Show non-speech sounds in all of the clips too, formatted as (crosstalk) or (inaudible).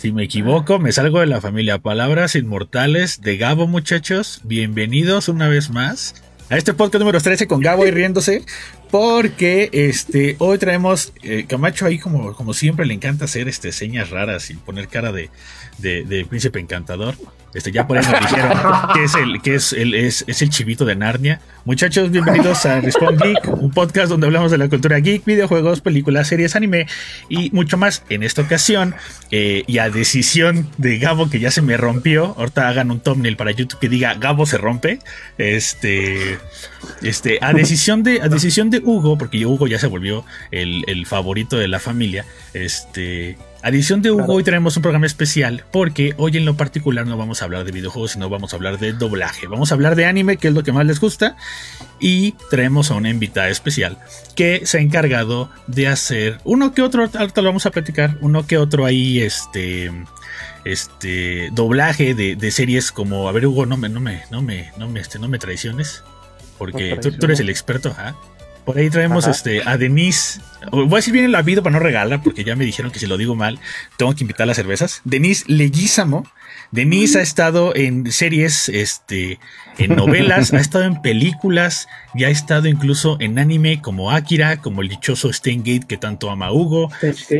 si me equivoco, me salgo de la familia Palabras Inmortales de Gabo, muchachos. Bienvenidos una vez más a este podcast número 13 con Gabo y riéndose. Porque este, hoy traemos, eh, Camacho ahí como, como siempre le encanta hacer este, señas raras y poner cara de, de, príncipe encantador. Este, ya por eso dijeron que es el, que es el, es, es, el chivito de Narnia. Muchachos, bienvenidos a Respawn Geek, un podcast donde hablamos de la cultura geek, videojuegos, películas, series, anime y mucho más. En esta ocasión, eh, y a decisión de Gabo, que ya se me rompió, ahorita hagan un thumbnail para YouTube que diga Gabo se rompe. Este, este, a decisión de, a decisión de Hugo, porque Hugo ya se volvió el, el favorito de la familia. Este, Adición de Hugo, hoy tenemos un programa especial porque hoy en lo particular no vamos a hablar de videojuegos, sino vamos a hablar de doblaje. Vamos a hablar de anime, que es lo que más les gusta, y traemos a una invitada especial que se ha encargado de hacer uno que otro, ahorita lo vamos a platicar, uno que otro ahí, este, este, doblaje de, series como, a ver Hugo, no me, no me, no me, no me, este, no me traiciones, porque tú, tú, eres el experto, ¿ah? Por ahí traemos este, a Denise. Voy a decir bien el habido para no regalar, porque ya me dijeron que si lo digo mal, tengo que invitar las cervezas. Denise Leguízamo Denise ha estado en series, este, en novelas, ha estado en películas y ha estado incluso en anime como Akira, como el dichoso Steingate que tanto ama Hugo.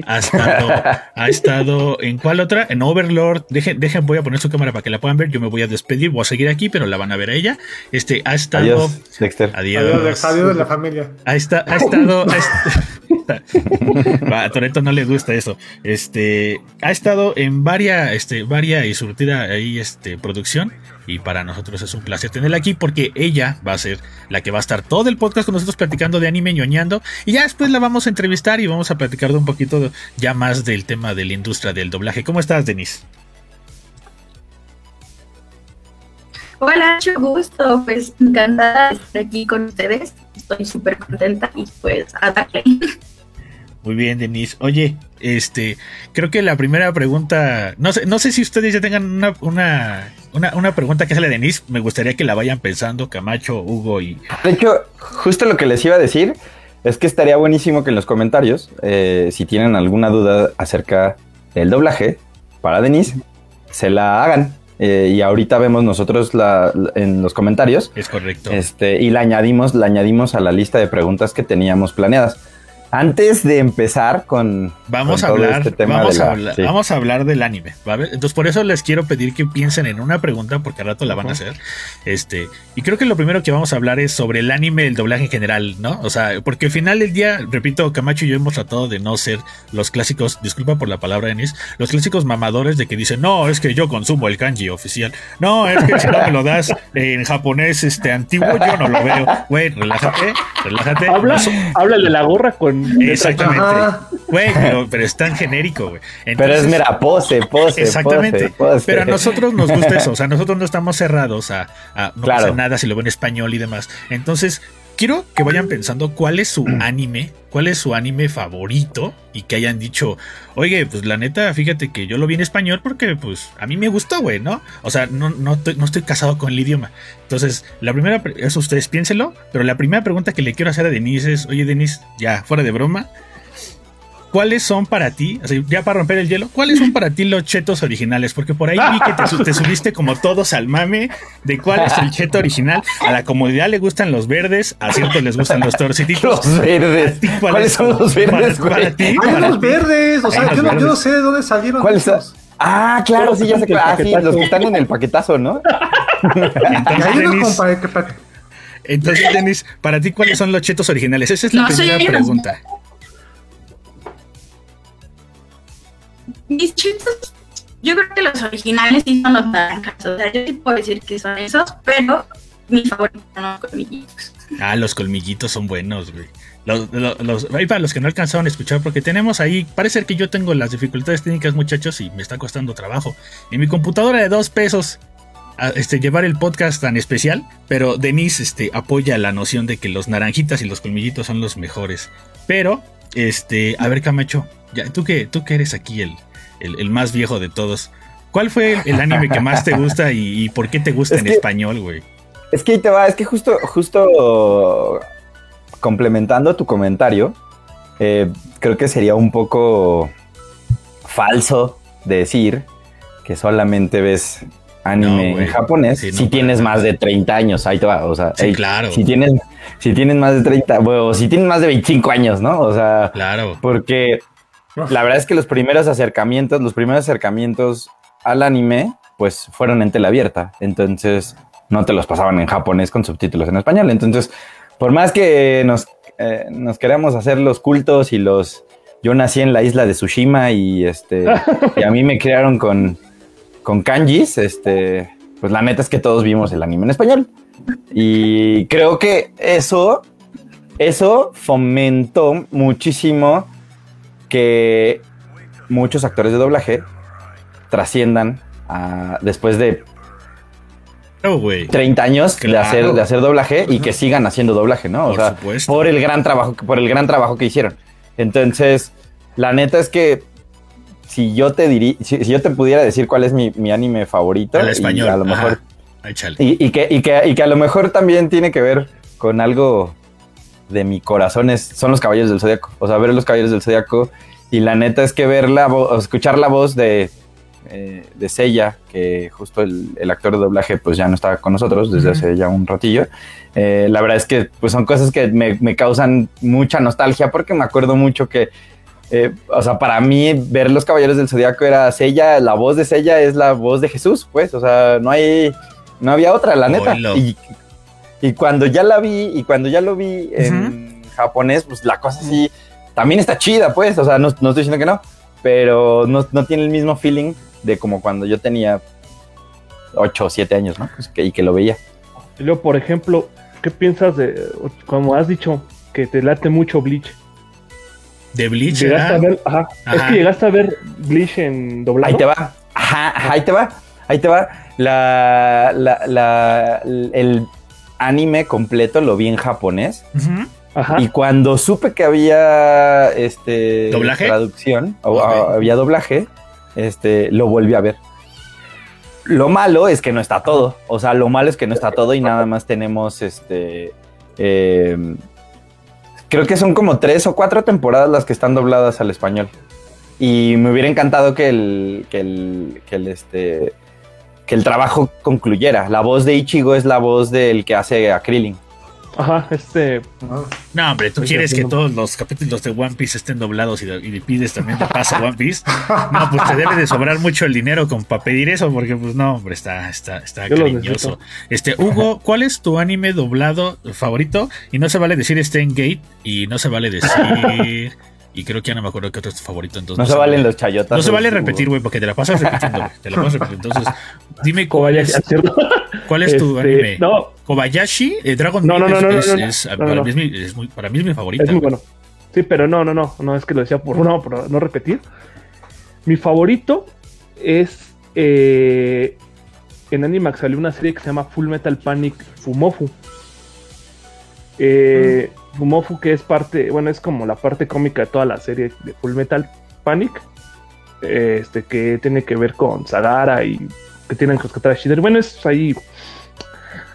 Ha estado, ha estado en cuál otra? En Overlord. Dejen, dejen, voy a poner su cámara para que la puedan ver. Yo me voy a despedir, voy a seguir aquí, pero la van a ver a ella. Este, ha estado. Adiós, Dexter. Adiós. Adiós, de la familia. Ha, está, ha estado. (laughs) (laughs) a Toreto no le gusta eso. Este, ha estado en varias, este, varia y surtida ahí, este, producción. Y para nosotros es un placer tenerla aquí porque ella va a ser la que va a estar todo el podcast con nosotros platicando de anime, ñoñando. Y ya después la vamos a entrevistar y vamos a platicar de un poquito ya más del tema de la industria del doblaje. ¿Cómo estás, Denise? Hola, mucho gusto. Pues encantada de estar aquí con ustedes. Estoy súper contenta y pues ataque. (laughs) Muy bien, Denise. Oye, este, creo que la primera pregunta, no sé, no sé si ustedes ya tengan una, una, una, pregunta que sale de Denise, me gustaría que la vayan pensando, Camacho, Hugo y... De hecho, justo lo que les iba a decir es que estaría buenísimo que en los comentarios, eh, si tienen alguna duda acerca del doblaje para Denise, se la hagan. Eh, y ahorita vemos nosotros la, en los comentarios. Es correcto. Este, y la añadimos, la añadimos a la lista de preguntas que teníamos planeadas. Antes de empezar con, vamos a hablar, este tema vamos, a hablar vamos a hablar del anime, Entonces por eso les quiero pedir que piensen en una pregunta porque al rato la van a hacer. Este, y creo que lo primero que vamos a hablar es sobre el anime, el doblaje en general, ¿no? O sea, porque al final del día, repito, Camacho y yo hemos tratado de no ser los clásicos, disculpa por la palabra Denis, los clásicos mamadores de que dicen, "No, es que yo consumo el kanji oficial." No, es que si no me lo das en japonés este antiguo yo no lo veo. Güey, relájate, relájate. Habla, habla de la gorra con Exactamente. Güey, pero, es tan genérico, güey. pero es mera pose, pose. Exactamente. Pero a nosotros nos gusta eso. O sea, nosotros no estamos cerrados a, no pasa nada si lo ven en español y demás. Entonces, quiero que vayan pensando cuál es su mm. anime, cuál es su anime favorito y que hayan dicho, oye, pues la neta, fíjate que yo lo vi en español porque pues a mí me gustó, güey, ¿no? O sea, no, no, estoy, casado con el idioma. Entonces, la primera, eso ustedes piénselo, pero la primera pregunta que le quiero hacer a Denise es, oye, Denise, ya, fuera de broma, ¿cuáles son para ti, ya para romper el hielo, cuáles son para ti los chetos originales? Porque por ahí vi que te, subiste como todos al mame de cuál es el cheto original. A la comodidad le gustan los verdes, a cierto les gustan los torciditos. Los verdes. ¿Cuáles son los verdes? Para, ti. Hay los verdes, o sea, yo no, sé de dónde salieron. ¿Cuáles son? Ah, claro, sí, ya sé que ah, los que están en el paquetazo, ¿no? Entonces, Denis, para ti, ¿cuáles son los chetos originales? Esa es la primera pregunta. Mis chetos, yo creo que los originales sí son los naranjas. O sea, yo sí puedo decir que son esos, pero mis favoritos son los colmillitos. Ah, los colmillitos son buenos, güey. Los, los, ahí para los que no alcanzaron a escuchar, porque tenemos ahí, parece que yo tengo las dificultades técnicas, muchachos, y me está costando trabajo. En mi computadora de dos pesos, este, llevar el podcast tan especial, pero Denise este, apoya la noción de que los naranjitas y los colmillitos son los mejores. Pero, este, a ver, Camacho, ya, tú que, tú que eres aquí el, el, más viejo de todos. ¿Cuál fue el, anime que más te gusta y, por qué te gusta en español, güey? Es que ahí te va, es que justo, justo complementando tu comentario, eh, creo que sería un poco falso decir que solamente ves anime No, en japonés Sí, no, si tienes más de 30 años. Ahí te va. O sea, Sí, claro. si tienes, si tienes más de 30, bueno, o si tienes más de 25 años, ¿no? O sea, Claro. porque (laughs) la verdad es que los primeros acercamientos, los primeros acercamientos al anime, pues fueron en tela abierta. Entonces no te los pasaban en japonés con subtítulos en español. Entonces, por más que nos, eh, nos queramos hacer los cultos y los... Yo nací en la isla de Tsushima y este (laughs) y a mí me crearon con, con kanjis, este, pues la neta es que todos vimos el anime en español. Y creo que eso, eso fomentó muchísimo que muchos actores de doblaje trasciendan a- después de güey. 30 años de, hacer, de hacer doblaje y que sigan haciendo doblaje, ¿no? O Por sea, supuesto. por el gran trabajo, por el gran trabajo que hicieron. Entonces, la neta es que si yo te diría, si, si yo te pudiera decir cuál es mi, mi anime favorito, y español. a lo mejor y que, y, que, y que a lo mejor también tiene que ver con algo de mi corazón, es, son los Caballeros del Zodiaco. O sea, ver los Caballeros del Zodiaco. Y la neta es que ver la vo- o escuchar la voz de, eh, de Sella, que justo el, el actor de doblaje pues ya no está con nosotros desde hace ya un ratillo. Eh, la verdad es que pues son cosas que me, me causan mucha nostalgia porque me acuerdo mucho que eh, o sea, para mí ver los Caballeros del Zodiaco era Sella, la voz de Sella es la voz de Jesús, pues, o sea, no hay, no había otra, la neta. Oilo. Y, y cuando ya la vi, y cuando ya lo vi en japonés, pues la cosa sí, también está chida, pues, o sea, no, no estoy diciendo que no, pero no, no tiene el mismo feeling de como cuando yo tenía 8 o 7 años, ¿no? Pues que, y que lo veía. Y luego, por ejemplo, ¿qué piensas de, como has dicho, que te late mucho Bleach? De Bleach ¿Llegaste a ver, ajá, es que llegaste a ver Bleach en doblado. Ahí te va. Ajá, ajá, ahí te va. Ahí te va. La, la, la- el anime completo lo vi en japonés. Ajá. Y cuando supe que había este ¿Doblaje? traducción, o, había doblaje, este, lo volví a ver. Lo malo es que no está todo. O sea, lo malo es que no está todo y nada más tenemos este. eh, creo que son como tres o cuatro temporadas las que están dobladas al español. Y me hubiera encantado que el, que el, que el, este, que el trabajo concluyera. La voz de Ichigo es la voz del que hace a Krillin. Ajá, este. Ah, No, hombre, tú quieres que todos los capítulos de One Piece estén doblados y, y pides también de paso One Piece. No, pues te debe de sobrar mucho el dinero con para pedir eso, porque pues no, hombre, está, está, está Yo cariñoso. Este, Hugo, ¿cuál es tu anime doblado favorito? Y no se vale decir Stein Gate y no se vale decir. (laughs) Y creo que ya no me acuerdo qué otro es tu favorito. Entonces No se valen los chayotas. No se vale repetir, güey, porque te la pasas repitiendo, güey. Te la pasas repitiendo. Entonces, dime (laughs) cuál Kobayashi, es, cuál es tu Este, anime. No, Kobayashi, eh, Dragon No, no, Ball no, es, no, no, es- para. Mí es mi, para mí es mi favorita. es muy bueno. Sí, pero no, no, no. No es que lo decía por no, por no repetir. Mi favorito es. Eh, en Animax salió una serie que se llama Full Metal Panic Fumofu. Eh, Fumofu, que es parte, bueno, es como la parte cómica de toda la serie de Full Metal Panic. eh, Este, que tiene que ver con Sagara y que tienen que rescatar a Shider. Bueno, es ahí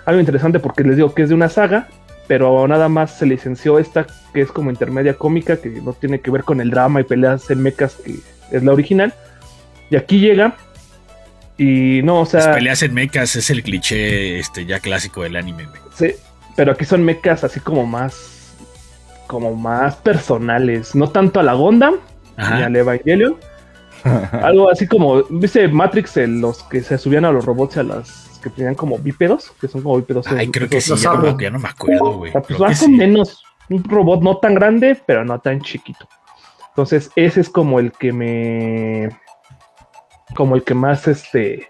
algo interesante porque les digo que es de una saga, pero nada más se licenció esta que es como intermedia cómica, que no tiene que ver con el drama y peleas en mechas, que es la original. Y aquí llega. Y no, o Las sea, peleas en mechas es el cliché este, ya clásico del anime, güey. Pero aquí son mechas así como más, como más personales, no tanto a la Gondam ni Ajá. al Evangelion. (laughs) Algo así como, ¿viste Matrix? en los que se subían a los robots y a las que tenían como bípedos, que son como bípedos. Ay, creo que sí, ya no, ya no me acuerdo, güey. O sea, pues o sí. menos un robot no tan grande, pero no tan chiquito. Entonces, ese es como el que me. Como el que más este.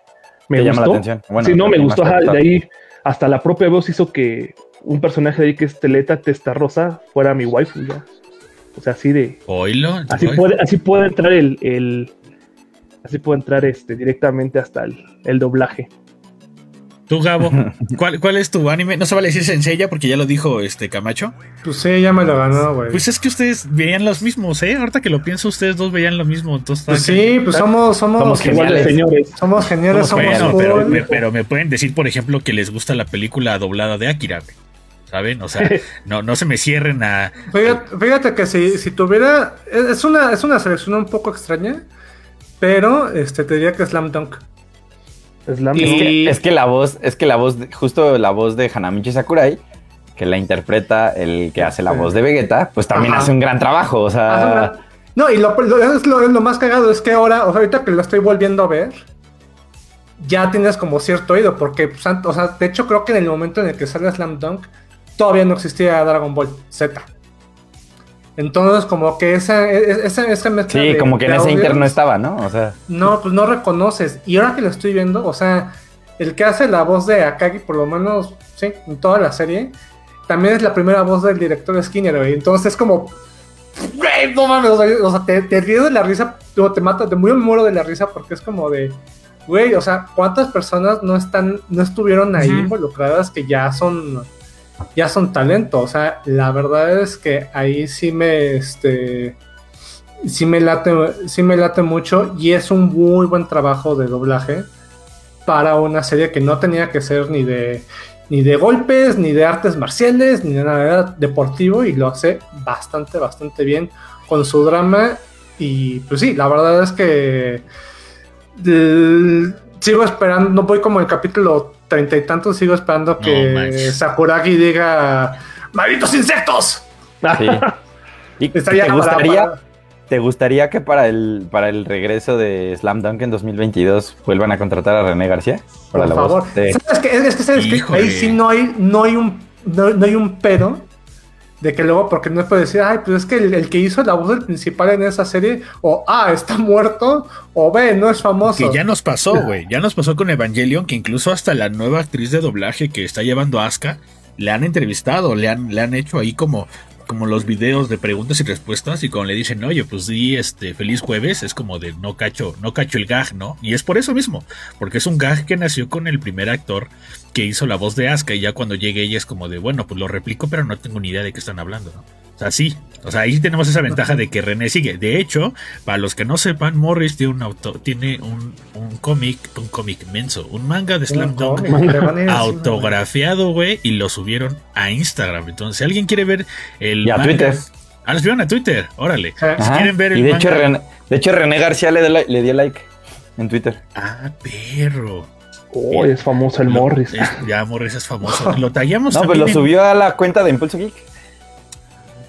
Me Me llama la gustó. atención. Bueno, sí, no, me gustó. te ajá, de ahí, hasta la propia voz hizo que un personaje de ahí que es Teleta Testa Rosa fuera mi waifu ya. O sea, así de. Oílo. Así puede, así puede entrar el. el- así puede entrar este directamente hasta el, el doblaje. Tú, Gabo, (laughs) ¿cuál, ¿cuál es tu anime? No se vale decir Senseiya porque ya lo dijo este Camacho. Pues sí, ya me lo ganó, güey. Pues es que ustedes veían los mismos, ¿eh? Ahorita que lo pienso, ustedes dos veían lo mismo. Entonces, Pues sí, pues somos, somos, Somos Geniales. señores. somos geniales, somos cool. pero, me- pero me pueden decir, por ejemplo, que les gusta la película doblada de Akira, güey. ¿Saben? O sea, no, no se me cierren a... Fíjate, fíjate que si, si tuviera. Es una, es una selección un poco extraña. pero este, te diría que Slam Dunk. Slam Es que, es que la voz, es que la voz, justo la voz de Hanamichi Sakurai, que la interpreta el que hace la voz de Vegeta, pues también Ajá. hace un gran trabajo. O sea. No, y lo, lo- es lo, es lo más cagado es que ahora, o sea, ahorita que lo estoy volviendo a ver, ya tienes como cierto oído, porque, pues, o sea, de hecho creo que en el momento en el que sale Slam Dunk, todavía no existía Dragon Ball Z. Entonces, como que esa, e- e- esa, esa mezcla sí, de- como que en ese inter no estaba, ¿no? O sea, No, pues no reconoces. Y ahora que lo estoy viendo, o sea, el que hace la voz de Akagi, por lo menos, sí, en toda la serie, también es la primera voz del director Skinner, güey. Entonces es como. Güey, no mames, o sea, o sea, te, te ríes de la risa, o te mata, te muy muero de la risa porque es como de. Güey, o sea, ¿cuántas personas no están, no estuvieron ahí Ujú. involucradas que ya son, ya son talento? O sea, la verdad es que ahí sí me, este, sí me late, sí me late mucho y es un muy buen trabajo de doblaje para una serie que no tenía que ser ni de ni de golpes, ni de artes marciales, ni de nada deportivo y lo hace bastante, bastante bien con su drama y pues sí, la verdad es que sigo esperando, no voy como el capítulo treinta y tantos, sigo esperando que manches. Sakuragi diga ¡Malditos insectos! sí. (laughs) ¿Y Estaría te gustaría, para- te gustaría que para el, para el regreso de Slam Dunk en 2022 vuelvan a contratar a René García? Para Por la favor. voz de- ¿Sabes qué? Es que, ¿sabes qué? Híjole. Ahí sí no hay, no hay un, no, no hay un pero de que luego, porque no puede decir, ay, pues es que el, el que hizo la voz del principal en esa serie, o A, está muerto, o B, no es famoso. Que ya nos pasó, güey. Ya nos pasó con Evangelion, que incluso hasta la nueva actriz de doblaje que está llevando Asuka, le han entrevistado, le han, le han hecho ahí como, como los videos de preguntas y respuestas. Y cuando le dicen, oye, pues di este feliz jueves, es como de no cacho, no cacho el gag, ¿no? Y es por eso mismo, porque es un gag que nació con el primer actor que hizo la voz de Asuka. Y ya cuando llegue ella es como de, bueno, pues lo replico, pero no tengo ni idea de qué están hablando, ¿no? O sea, sí. O sea, ahí tenemos esa ventaja de que René sigue. De hecho, para los que no sepan, Morris tiene un auto, tiene un, un cómic, un cómic menso, un manga de Slam Dunk autografiado, güey, y lo subieron a Instagram. Entonces, si alguien quiere ver el Y a manga- Twitter. Ah, lo subieron a Twitter, órale. Ajá. Si quieren ver el y de hecho, René, de hecho, René García le, dio like- le dio like en Twitter. Ah, perro. Oh, es famoso el Lo- Morris. es- ya Morris es famoso. (laughs) Lo tallamos No, pues también lo en- subió a la cuenta de Impulso Geek.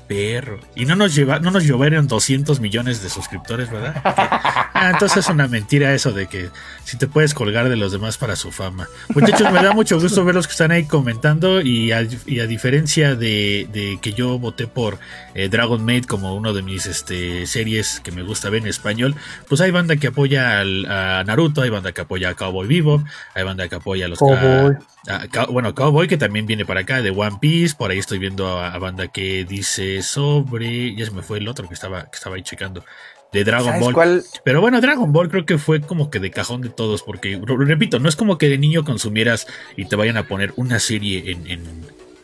Perro. Y no nos lleva, no nos lloveron 200 millones de suscriptores, ¿verdad? (laughs) Ah, entonces es una mentira eso de que si te puedes colgar de los demás para su fama. Muchachos, me da mucho gusto ver los que están ahí comentando y a, y a diferencia de, de que yo voté por eh, Dragon Maid como uno de mis este, series que me gusta ver en español, pues hay banda que apoya al- a Naruto, hay banda que apoya a Cowboy Vivo, hay banda que apoya a los Cowboy. a- a Cow- bueno, Cowboy que también viene para acá de One Piece, por ahí estoy viendo a, a banda que dice sobre, ya se me fue el otro que estaba que estaba ahí checando de Dragon ¿Sabes Ball. cuál? Pero bueno, Dragon Ball creo que fue como que de cajón de todos, porque re- repito, no es como que de niño consumieras y te vayan a poner una serie en, en,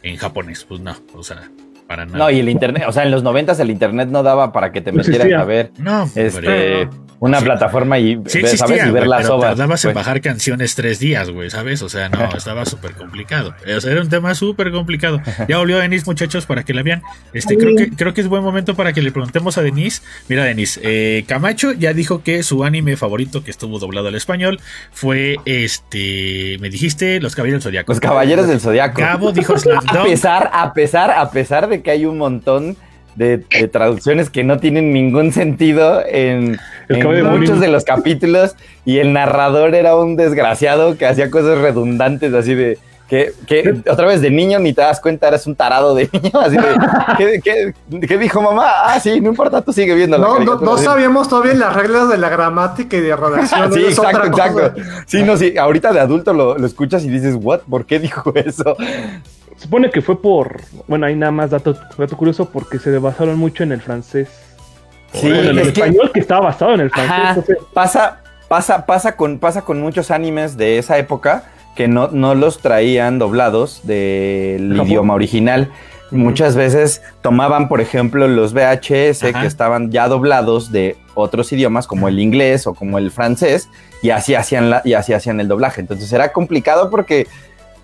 en japonés, pues no, o sea, para nada. No, y el internet, o sea, en los noventas el internet no daba para que te No metieras existía. a ver no, este, una Sí. plataforma y Sí existía, ¿sabes? y ver las pero obras. tardabas en bajar canciones tres días, güey, ¿sabes? O sea, no, estaba súper complicado. O sea, era un tema súper complicado. Ya volvió Denise, muchachos, para que la vean. Este, creo que, creo que es buen momento para que le preguntemos a Denise. Mira, Denise, eh, Camacho ya dijo que su anime favorito que estuvo doblado al español fue este, me dijiste, Los Caballeros del Zodiaco. Los Caballeros del Zodiaco. Cabo dijo (laughs) Slam A pesar, a pesar, a pesar de que hay un montón de, de traducciones que no tienen ningún sentido en, en de muchos de los capítulos y el narrador era un desgraciado que hacía cosas redundantes así de que, que otra vez de niño ni te das cuenta, eres un tarado de niño, (laughs) así de ¿qué, qué- qué dijo mamá? Ah, sí, no importa, tú sigue viendo No, no, caricatura". no sabíamos todavía las reglas de la gramática y de redacción. (laughs) Sí, exacto, exacto. Sí, no, sí, ahorita de adulto lo, lo escuchas y dices, ¿what? ¿Por qué dijo eso? Se supone que fue por. Bueno, hay nada más dato, dato curioso porque se basaron mucho en el francés. Sí, Bueno, en el es español que estaba basado en el francés. Ajá, pasa, pasa, pasa con, pasa con muchos animes de esa época que no, no los traían doblados del Japón. idioma original. Muchas veces tomaban, por ejemplo, los VHS Ajá. que estaban ya doblados de otros idiomas como el inglés o como el francés y así hacían la, y así hacían el doblaje. Entonces era complicado porque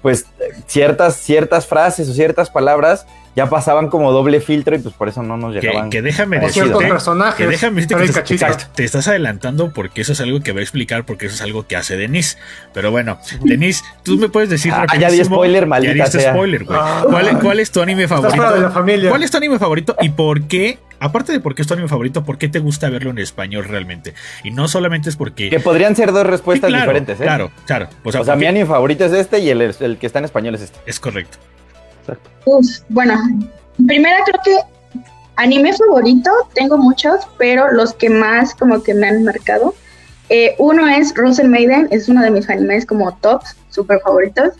pues ciertas, ciertas frases o ciertas palabras ya pasaban como doble filtro y pues por eso no nos Que, llegaban. que déjame O decirte, ciertos personajes. que déjame decirte que te, cachito. exacto, te estás adelantando porque eso es algo que va a explicar porque eso es algo que hace Denise. Pero bueno, Denise, tú me puedes decir Ah, ya di spoiler, maldita Ya diste sea. spoiler, güey. Ah. ¿Cuál, cuál es tu anime Estás fuera de favorito? la familia. ¿Cuál es tu anime favorito y por qué? Aparte de por qué es tu anime favorito, ¿por qué te gusta verlo en español realmente? Y no solamente es porque... Que podrían ser dos Sí, respuestas claro, diferentes, ¿eh? Claro, claro. O sea, O sea, mi anime favorito es este y el, el que está en español es este. es correcto. Exacto. Uf, bueno, primera creo que anime favorito, tengo muchos, pero los que más como que me han marcado. eh, uno es Russell Maiden, es uno de mis animes como tops, super favoritos.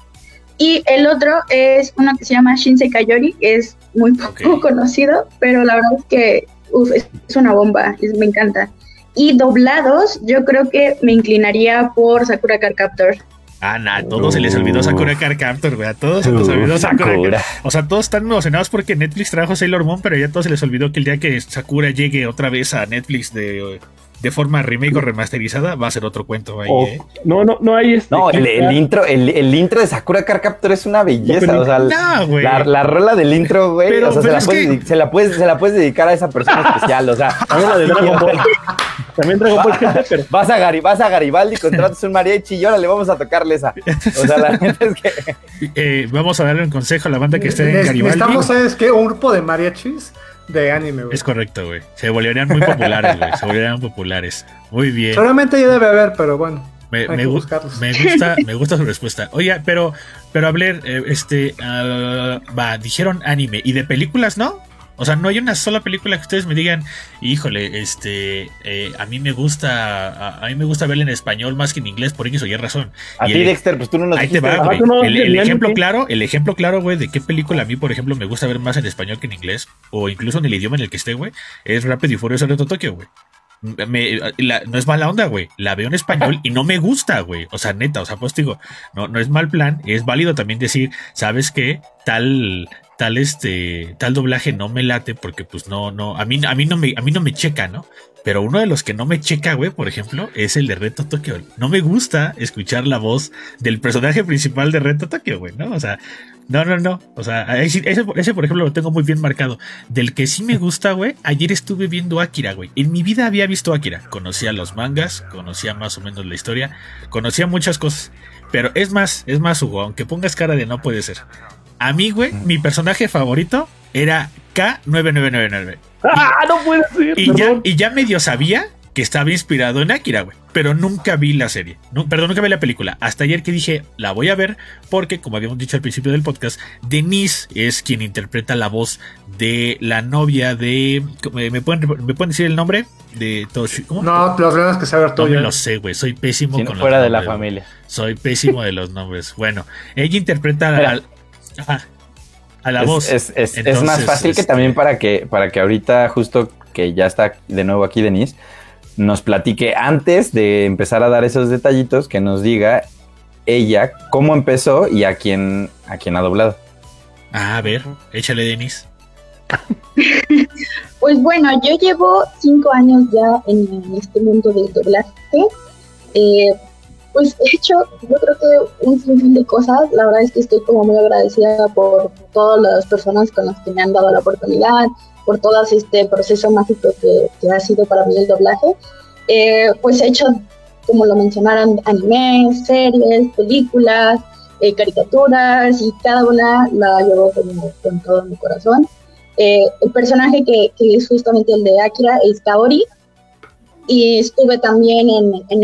Y el otro es uno que se llama Shinsei Kayori, que es muy poco (laughs) conocido, pero la verdad es que uf, es una bomba, es- me encanta. Y doblados, yo creo que me inclinaría por Sakura Card Captor. Ah, nah, a todos se les olvidó Sakura Card Captor, güey. A todos se les Uh, olvidó Sakura. Sakura. O sea, todos están emocionados porque Netflix trajo Sailor Moon, pero ya a todos se les olvidó que el día que Sakura llegue otra vez a Netflix de, de forma remake o remasterizada, va a ser otro cuento ahí, ¿eh? no, no, no hay este. No, el, (laughs) intro, el, el intro de Sakura Card Captor es una belleza. O sea, No, güey. la, la rola del intro, güey. Pero- o sea, se la, es puedes, que- se, la puedes, se la puedes dedicar a esa persona especial. O sea, (laughs) También la de Dragon Ball. También Dragon Ball GT, pero (laughs) Vas a, Gari, vas a Garibaldi, contratas un mariachi y ahora le vamos a tocarle esa. O sea, la (laughs) neta es que. Eh, vamos a darle un consejo a la banda que esté en Garibaldi. Necesitamos, ¿sabes qué? Un grupo de mariachis de anime, güey. Es correcto, güey. Se volverían muy populares, güey. Se volverían populares. Muy bien. Seguramente ya debe haber, pero bueno. Me, me gu- buscarlos. me gusta, me gusta su respuesta. Oye, pero, pero ver, eh, este, ah, va, dijeron anime y de películas, ¿no? O sea, no hay una sola película que ustedes me digan, híjole, este, eh, a mí me gusta, a, a mí me gusta verla en español más que en inglés por X o Y razón. A Y ti, el- Dexter, pues tú no nos Ahí te va, güey. no, El, ejemplo claro, el ejemplo claro, güey, de qué película a mí, por ejemplo, me gusta ver más en español que en inglés, o incluso en el idioma en el que esté, güey, es Rápido y Furioso Reto Tokio, güey. Me- la- no es mala onda, güey. La veo en español y no me gusta, güey. O sea, neta, o sea, pues digo, no, no es mal plan. Es válido también decir, ¿sabes qué? Tal, tal este, tal doblaje no me late porque pues no, no, a mí, a mí no me, a mí no me checa, ¿no? Pero uno de los que no me checa, güey, por ejemplo, es el de Reto Tokio. No me gusta escuchar la voz del personaje principal de Reto Tokio, güey, ¿no? O sea, no, no, no. O sea, ese, ese, por ejemplo, lo tengo muy bien marcado. Del que sí me (laughs) gusta, güey, ayer estuve viendo Akira, güey. En mi vida había visto Akira. Conocía los mangas, conocía más o menos la historia, conocía muchas cosas. Pero es más, es más, Hugo, aunque pongas cara de no puede ser. A mí, güey, mi personaje favorito era K9999. ¡Ah, no puede ser! Y ya, y ya medio sabía que estaba inspirado en Akira, güey. Pero nunca vi la serie. No, perdón, nunca vi la película. Hasta ayer que dije, la voy a ver, porque, como habíamos dicho al principio del podcast, Denise es quien interpreta la voz de la novia de. ¿Me pueden, me pueden decir el nombre? De Toshi. ¿Cómo? No, los ganas que saber No tú. me lo sé, güey. Soy pésimo Si no con los fuera de la nombres, familia. Soy pésimo de los nombres. Bueno, ella interpreta Mira. Ajá, a la es, voz. Es, es- es Entonces, más fácil que este- también para que, para que ahorita, justo que ya está de nuevo aquí Denise, nos platique antes de empezar a dar esos detallitos, que nos diga ella cómo empezó y a quién, a quién ha doblado. Ah, a ver, échale, Denise. (laughs) Pues bueno, yo llevo cinco años ya en este mundo del doblaje. Eh, pues he hecho, yo creo que un sinfín de cosas. La verdad es que estoy como muy agradecida por todas las personas con las que me han dado la oportunidad, por todo este proceso mágico que, que ha sido para mí el doblaje. Eh, pues he hecho, como lo mencionaron, animes, series, películas, eh, caricaturas y cada una la llevo como con todo mi corazón. Eh, el personaje que, que es justamente el de Akira es Kaori. Y estuve también en, en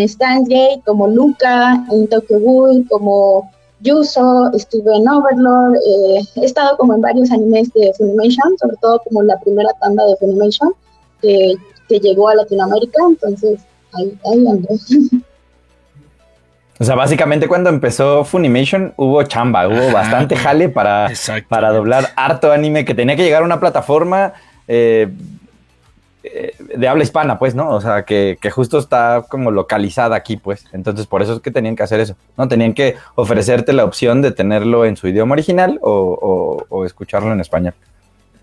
Gate como Luca, en Tokyo Ghoul como Yuso, estuve en Overlord, eh, he estado como en varios animes de Funimation, sobre todo como la primera tanda de Funimation que, que llegó a Latinoamérica, entonces ahí, ahí ando. (laughs) O sea, básicamente cuando empezó Funimation hubo chamba, hubo Ajá, bastante jale para, para doblar harto anime que tenía que llegar a una plataforma eh, de habla hispana, pues, ¿no? O sea, que, que justo está como localizada aquí, pues. Entonces, por eso es que tenían que hacer eso, ¿no? Tenían que ofrecerte la opción de tenerlo en su idioma original o, o- o escucharlo en español.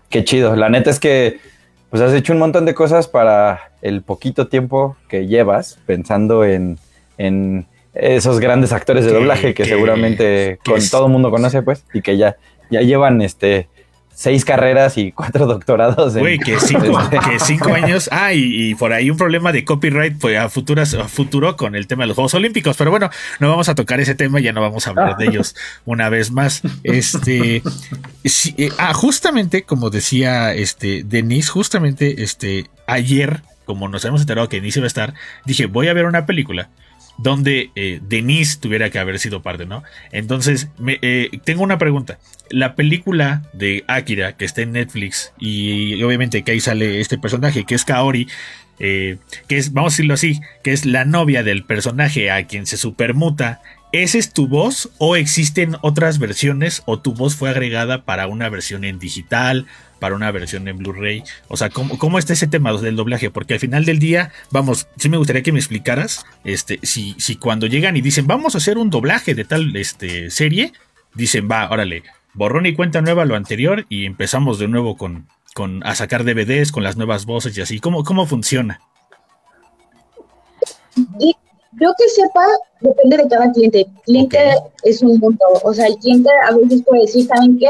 Qué chido. La neta es que, pues, has hecho un montón de cosas para el poquito tiempo que llevas pensando en, en, esos grandes actores de doblaje que, que- seguramente que con es- todo el mundo conoce, pues, y que ya, ya llevan este seis carreras y cuatro (laughs) doctorados. Güey, que cinco, (laughs) este, que cinco años. Ah, y, y por ahí un problema de copyright pues, a, futuras, a futuro con el tema de los Juegos Olímpicos. Pero bueno, no vamos a tocar ese tema, ya no vamos a hablar de ellos (laughs) una vez más. Este. sí, eh, ah, justamente, como decía este Denise, justamente este ayer, como nos hemos enterado que Denise iba a estar, dije, voy a ver una película donde eh, Denise tuviera que haber sido parte, ¿no? Entonces, me, eh, tengo una pregunta. La película de Akira, que está en Netflix, y, obviamente que ahí sale este personaje, que es Kaori, eh, que es, vamos a decirlo así, que es la novia del personaje a quien se supermuta. ¿Esa es tu voz o existen otras versiones o tu voz fue agregada para una versión en digital, para una versión en Blu-ray? O sea, ¿cómo, ¿cómo está ese tema del doblaje? Porque al final del día, vamos, sí me gustaría que me explicaras, este, si, si cuando llegan y dicen, vamos a hacer un doblaje de tal este, serie, dicen, va, órale, borrón y cuenta nueva lo anterior y empezamos de nuevo con, con a sacar DVDs con las nuevas voces y así. ¿Cómo, cómo funciona? Yo que sepa, depende de cada cliente. Cliente es un mundo. O sea, el cliente a veces puede decir, ¿saben qué?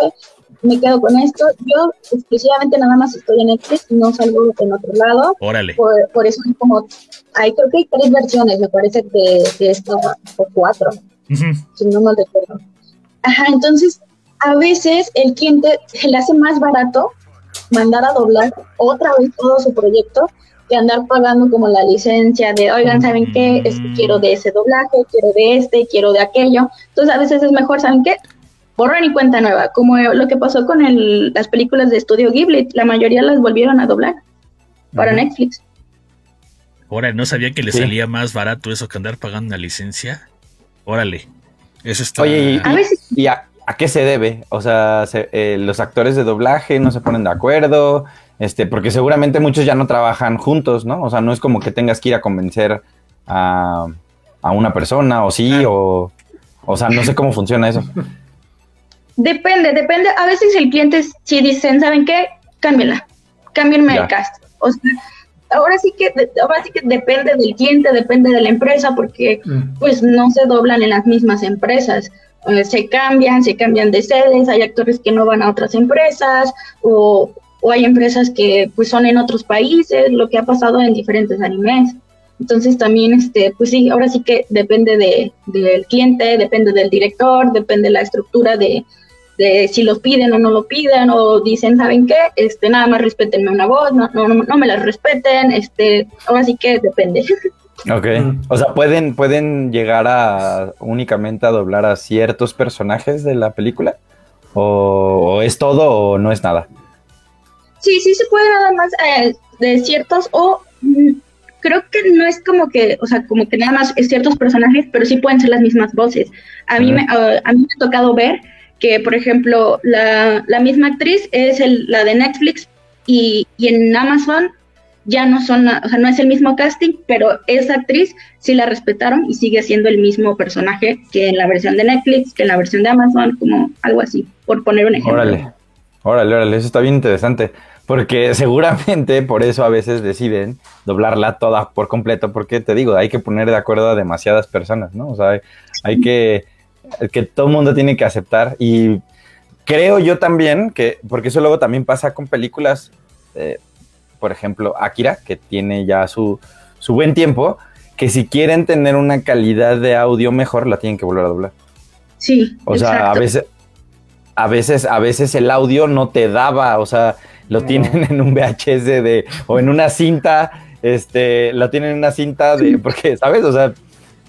Me quedo con esto. Yo exclusivamente nada más estoy en Netflix y no salgo en otro lado. Órale. Por, por eso hay como, hay, creo que hay tres versiones, me parece, de, de esta, o cuatro, si no mal recuerdo. Ajá, entonces, a veces el cliente se le hace más barato mandar a doblar otra vez todo su proyecto que andar pagando como la licencia de, oigan, ¿saben qué? Es que quiero de ese doblaje, quiero de este, quiero de aquello. Entonces, a veces es mejor, ¿saben qué? Borran y cuenta nueva, como lo que pasó con el- las películas de Estudio Ghibli, la mayoría las volvieron a doblar para. Netflix. Órale, no sabía que le Sí. salía más barato eso que andar pagando una licencia. Órale. Eso está. Oye, y- A veces ¿Y a, a qué se debe? O sea, se- eh, los actores de doblaje no se ponen de acuerdo, este, porque seguramente muchos ya no trabajan juntos, ¿no? O sea, no es como que tengas que ir a convencer a, a una persona, o sí, o, o sea, no sé cómo funciona eso. Depende, depende. A veces el cliente si dicen, ¿saben qué? Cámbienla, cámbienme Ya. el cast. O sea, ahora sí que ahora sí que depende del cliente, depende de la empresa, porque Mm. pues no se doblan en las mismas empresas. Eh, se cambian, se cambian de sedes, hay actores que no van a otras empresas o, o hay empresas que pues son en otros países, lo que ha pasado en diferentes animes. Entonces también, este, pues sí, ahora sí que depende de, del cliente, depende del director, depende de la estructura de, de si los piden o no lo piden, o dicen, ¿saben qué? Este, nada más respétenme una voz, no, no, no me la respeten, este, ahora sí que depende. (laughs) Ok. O sea, ¿pueden, pueden llegar a únicamente a doblar a ciertos personajes de la película? ¿O, o es todo o no es nada? Sí, sí se puede nada más eh, de ciertos o mm, creo que no es como que, o sea, como que nada más es ciertos personajes, pero sí pueden ser las mismas voces. A mí, me, ah, a mí me ha tocado ver que, por ejemplo, la, la misma actriz es el, la de Netflix y, y en Amazon ya no son, o sea, no es el mismo casting, pero esa actriz sí la respetaron y sigue siendo el mismo personaje que en la versión de Netflix, que en la versión de Amazon, como algo así, por poner un ejemplo. Órale, órale, órale, eso está bien interesante. Porque (laughs) seguramente por eso a veces deciden doblarla toda por completo, porque te digo, hay que poner de acuerdo a demasiadas personas, ¿no? O sea, hay, hay que, que todo el mundo tiene que aceptar. Y creo yo también que, porque eso luego también pasa con películas, eh, por ejemplo, Akira, que tiene ya su, su buen tiempo, que si quieren tener una calidad de audio mejor, la tienen que volver a doblar. Sí, O sea, a veces, a veces, a veces el audio no te daba, o sea, lo No. tienen en un VHS de, o en una cinta, este, lo tienen en una cinta de, (laughs) porque, ¿sabes? O sea,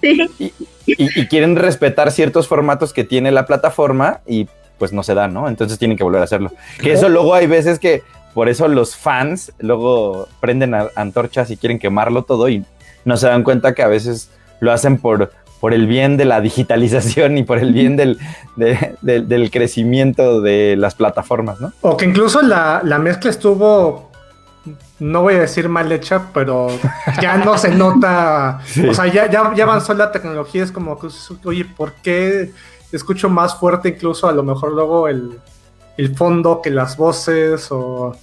Sí. y, y quieren respetar ciertos formatos que tiene la plataforma y pues no se da, ¿no? Entonces tienen que volver a hacerlo. Que eso luego hay veces que, por eso los fans luego prenden a- antorchas y quieren quemarlo todo y no se dan cuenta que a veces lo hacen por, por el bien de la digitalización y por el bien del, de- del- del crecimiento de las plataformas, ¿no? O que incluso la, la mezcla estuvo, no voy a decir mal hecha, pero ya no se nota. (laughs) Sí. O sea, ya, ya, ya avanzó la tecnología. Es como que, oye, ¿por qué escucho más fuerte incluso a lo mejor luego el, el fondo que las voces? O,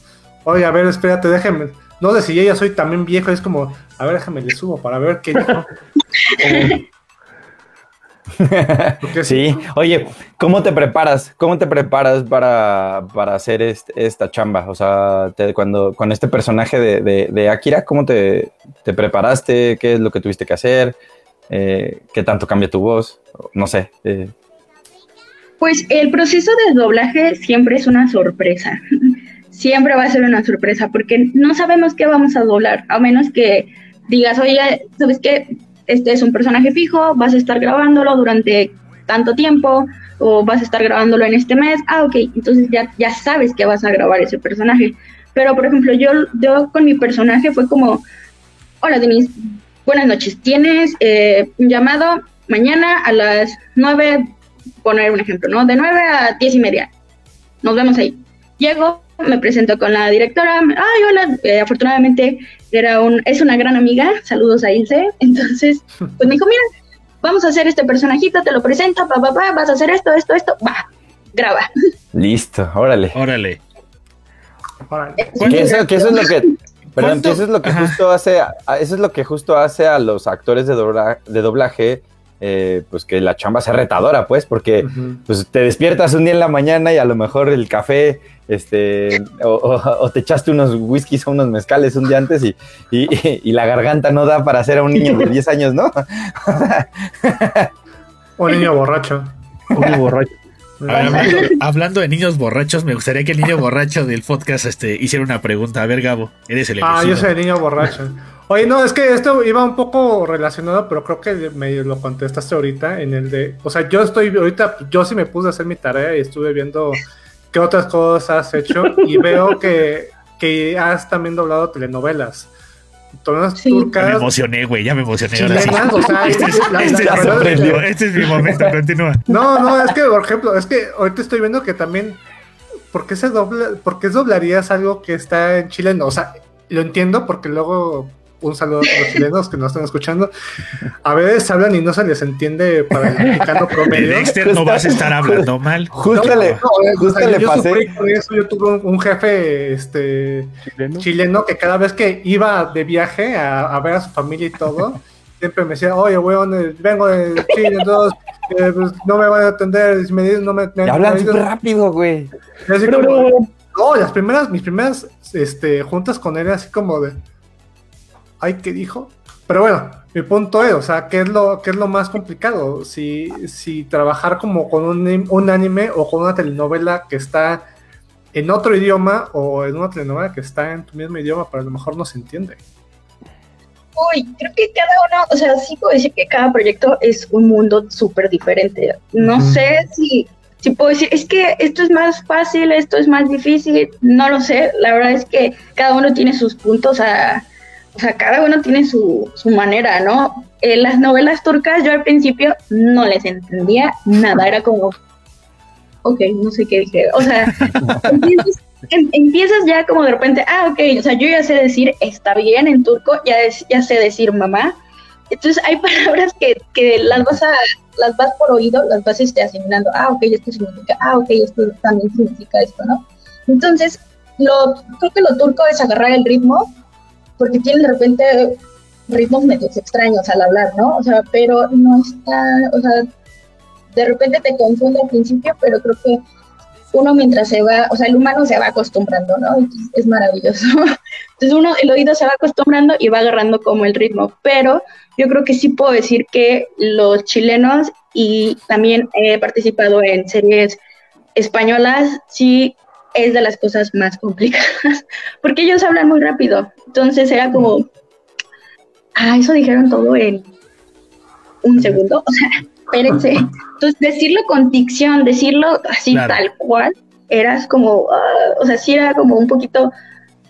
oye, a ver, espérate, déjeme. No sé si yo ya soy también viejo, es como, a ver, déjame le subo para ver qué. (laughs) Sí, oye, ¿cómo te preparas? ¿Cómo te preparas para, para hacer est- esta chamba? O sea, te- cuando con este personaje de, de- de Akira, ¿cómo te, te preparaste? ¿Qué es lo que tuviste que hacer? Eh, ¿Qué tanto cambia tu voz? No sé. eh, Pues el proceso de doblaje siempre es una sorpresa. Siempre va a ser una sorpresa porque no sabemos qué vamos a doblar, a menos que digas, oye, ¿sabes qué? Este es un personaje fijo, vas a estar grabándolo durante tanto tiempo o vas a estar grabándolo en este mes. Ah, ok, entonces ya, ya sabes que vas a grabar ese personaje. Pero, por ejemplo, yo, yo con mi personaje fue como, hola Denise, buenas noches, tienes eh, un llamado mañana a las 9 poner un ejemplo, ¿no? De 9 a 10 y media. Nos vemos ahí. Llego, me presento con la directora. Ay, hola. eh, afortunadamente era un, es una gran amiga. Saludos a Ilse. Entonces, pues me dijo, mira, vamos a hacer este personajito, te lo presento, pa, pa, pa, vas a hacer esto, esto, esto. Va, graba. listo, órale. Órale. Órale. Que eso, que eso es lo que. Perdón, que eso es lo que Ajá. justo hace. a- Eso es lo que justo hace a los actores de, dobla- de doblaje. Eh, pues que la chamba sea retadora, pues, porque pues te despiertas un día en la mañana y a lo mejor el café, este, o, o- o te echaste unos whiskies o unos mezcales un día antes y, y- (laughs) y la garganta no da para hacer a un niño de 10 años, ¿no? (laughs) Un niño borracho. Un borracho. (laughs) A ver, hablando, hablando de niños borrachos, me gustaría que el niño borracho del podcast este, hiciera una pregunta. A ver, Gabo, eres el Ah, yo soy el niño borracho. Oye, no, es que esto iba un poco relacionado, pero creo que me lo contestaste ahorita en el de, o sea, yo estoy ahorita, yo sí me puse a hacer mi tarea y estuve viendo qué otras cosas has hecho (laughs) y veo que, que has también doblado telenovelas. Todas Sí. Ya me emocioné, güey, ya me emocioné. ahora sí. o sea, (laughs) Este es, la- este la este es mi momento, (laughs) continúa. No, no, es que, por ejemplo, es que ahorita estoy viendo que también. ¿Por qué se dobla? ¿Por qué doblarías algo que está en chileno? O sea, lo entiendo porque luego. Un saludo a los chilenos que nos están escuchando. A veces hablan y no se les entiende para el mexicano promedio. Dexter no vas a estar hablando mal. (laughs) Justo No, le, no, justo le yo pasé. con eso. Yo tuve un, un jefe este, Chileno. chileno que cada vez que iba de viaje a, a ver a su familia y todo, siempre me decía, oye, weón, eh, vengo de Chile, entonces eh, pues, no me van a atender, si me dicen, no me... Hablan me súper rápido, güey. así como- no, las primeras, mis primeras este, juntas con él, así como de, ay, ¿qué dijo? Pero bueno, mi punto es, o sea, ¿qué es lo, qué es lo más complicado? Si, si trabajar como con un, un anime o con una telenovela que está en otro idioma o en una telenovela que está en tu mismo idioma, pero a lo mejor no se entiende. Uy, creo que cada uno, o sea, sí puedo decir que cada proyecto es un mundo súper diferente. No sé si, si puedo decir, es que esto es más fácil, esto es más difícil, no lo sé. La verdad es que cada uno tiene sus puntos, a, o sea, cada uno tiene su, su manera, ¿no? Eh, las novelas turcas yo al principio no les entendía nada, era como, ok, no sé qué dije. O sea, (laughs) empiezas, em- empiezas ya como de repente, ah, ok, o sea, yo ya sé decir está bien en turco, ya, es- ya sé decir mamá. Entonces hay (laughs) palabras que, que las vas a, las vas por oído, las vas este, asimilando, ah, ok, esto significa, ah, ok, esto también significa esto, ¿no? Entonces, lo, creo que lo turco es agarrar el ritmo, porque tienen de repente ritmos medios extraños al hablar, ¿no? O sea, pero no está, o sea, de repente te confunde al principio, pero creo que uno mientras se va, o sea, el humano se va acostumbrando, ¿no? Entonces, es maravilloso. (laughs) Entonces uno, el oído se va acostumbrando y va agarrando como el ritmo, pero yo creo que sí puedo decir que los chilenos y también he participado en series españolas, sí es de las cosas más complicadas, (laughs) porque ellos hablan muy rápido, entonces era como, ah, eso dijeron todo en un segundo, (laughs) o sea, espérense. Entonces, decirlo con dicción, decirlo así Claro. tal cual, eras como, ah, o sea, sí era como un poquito,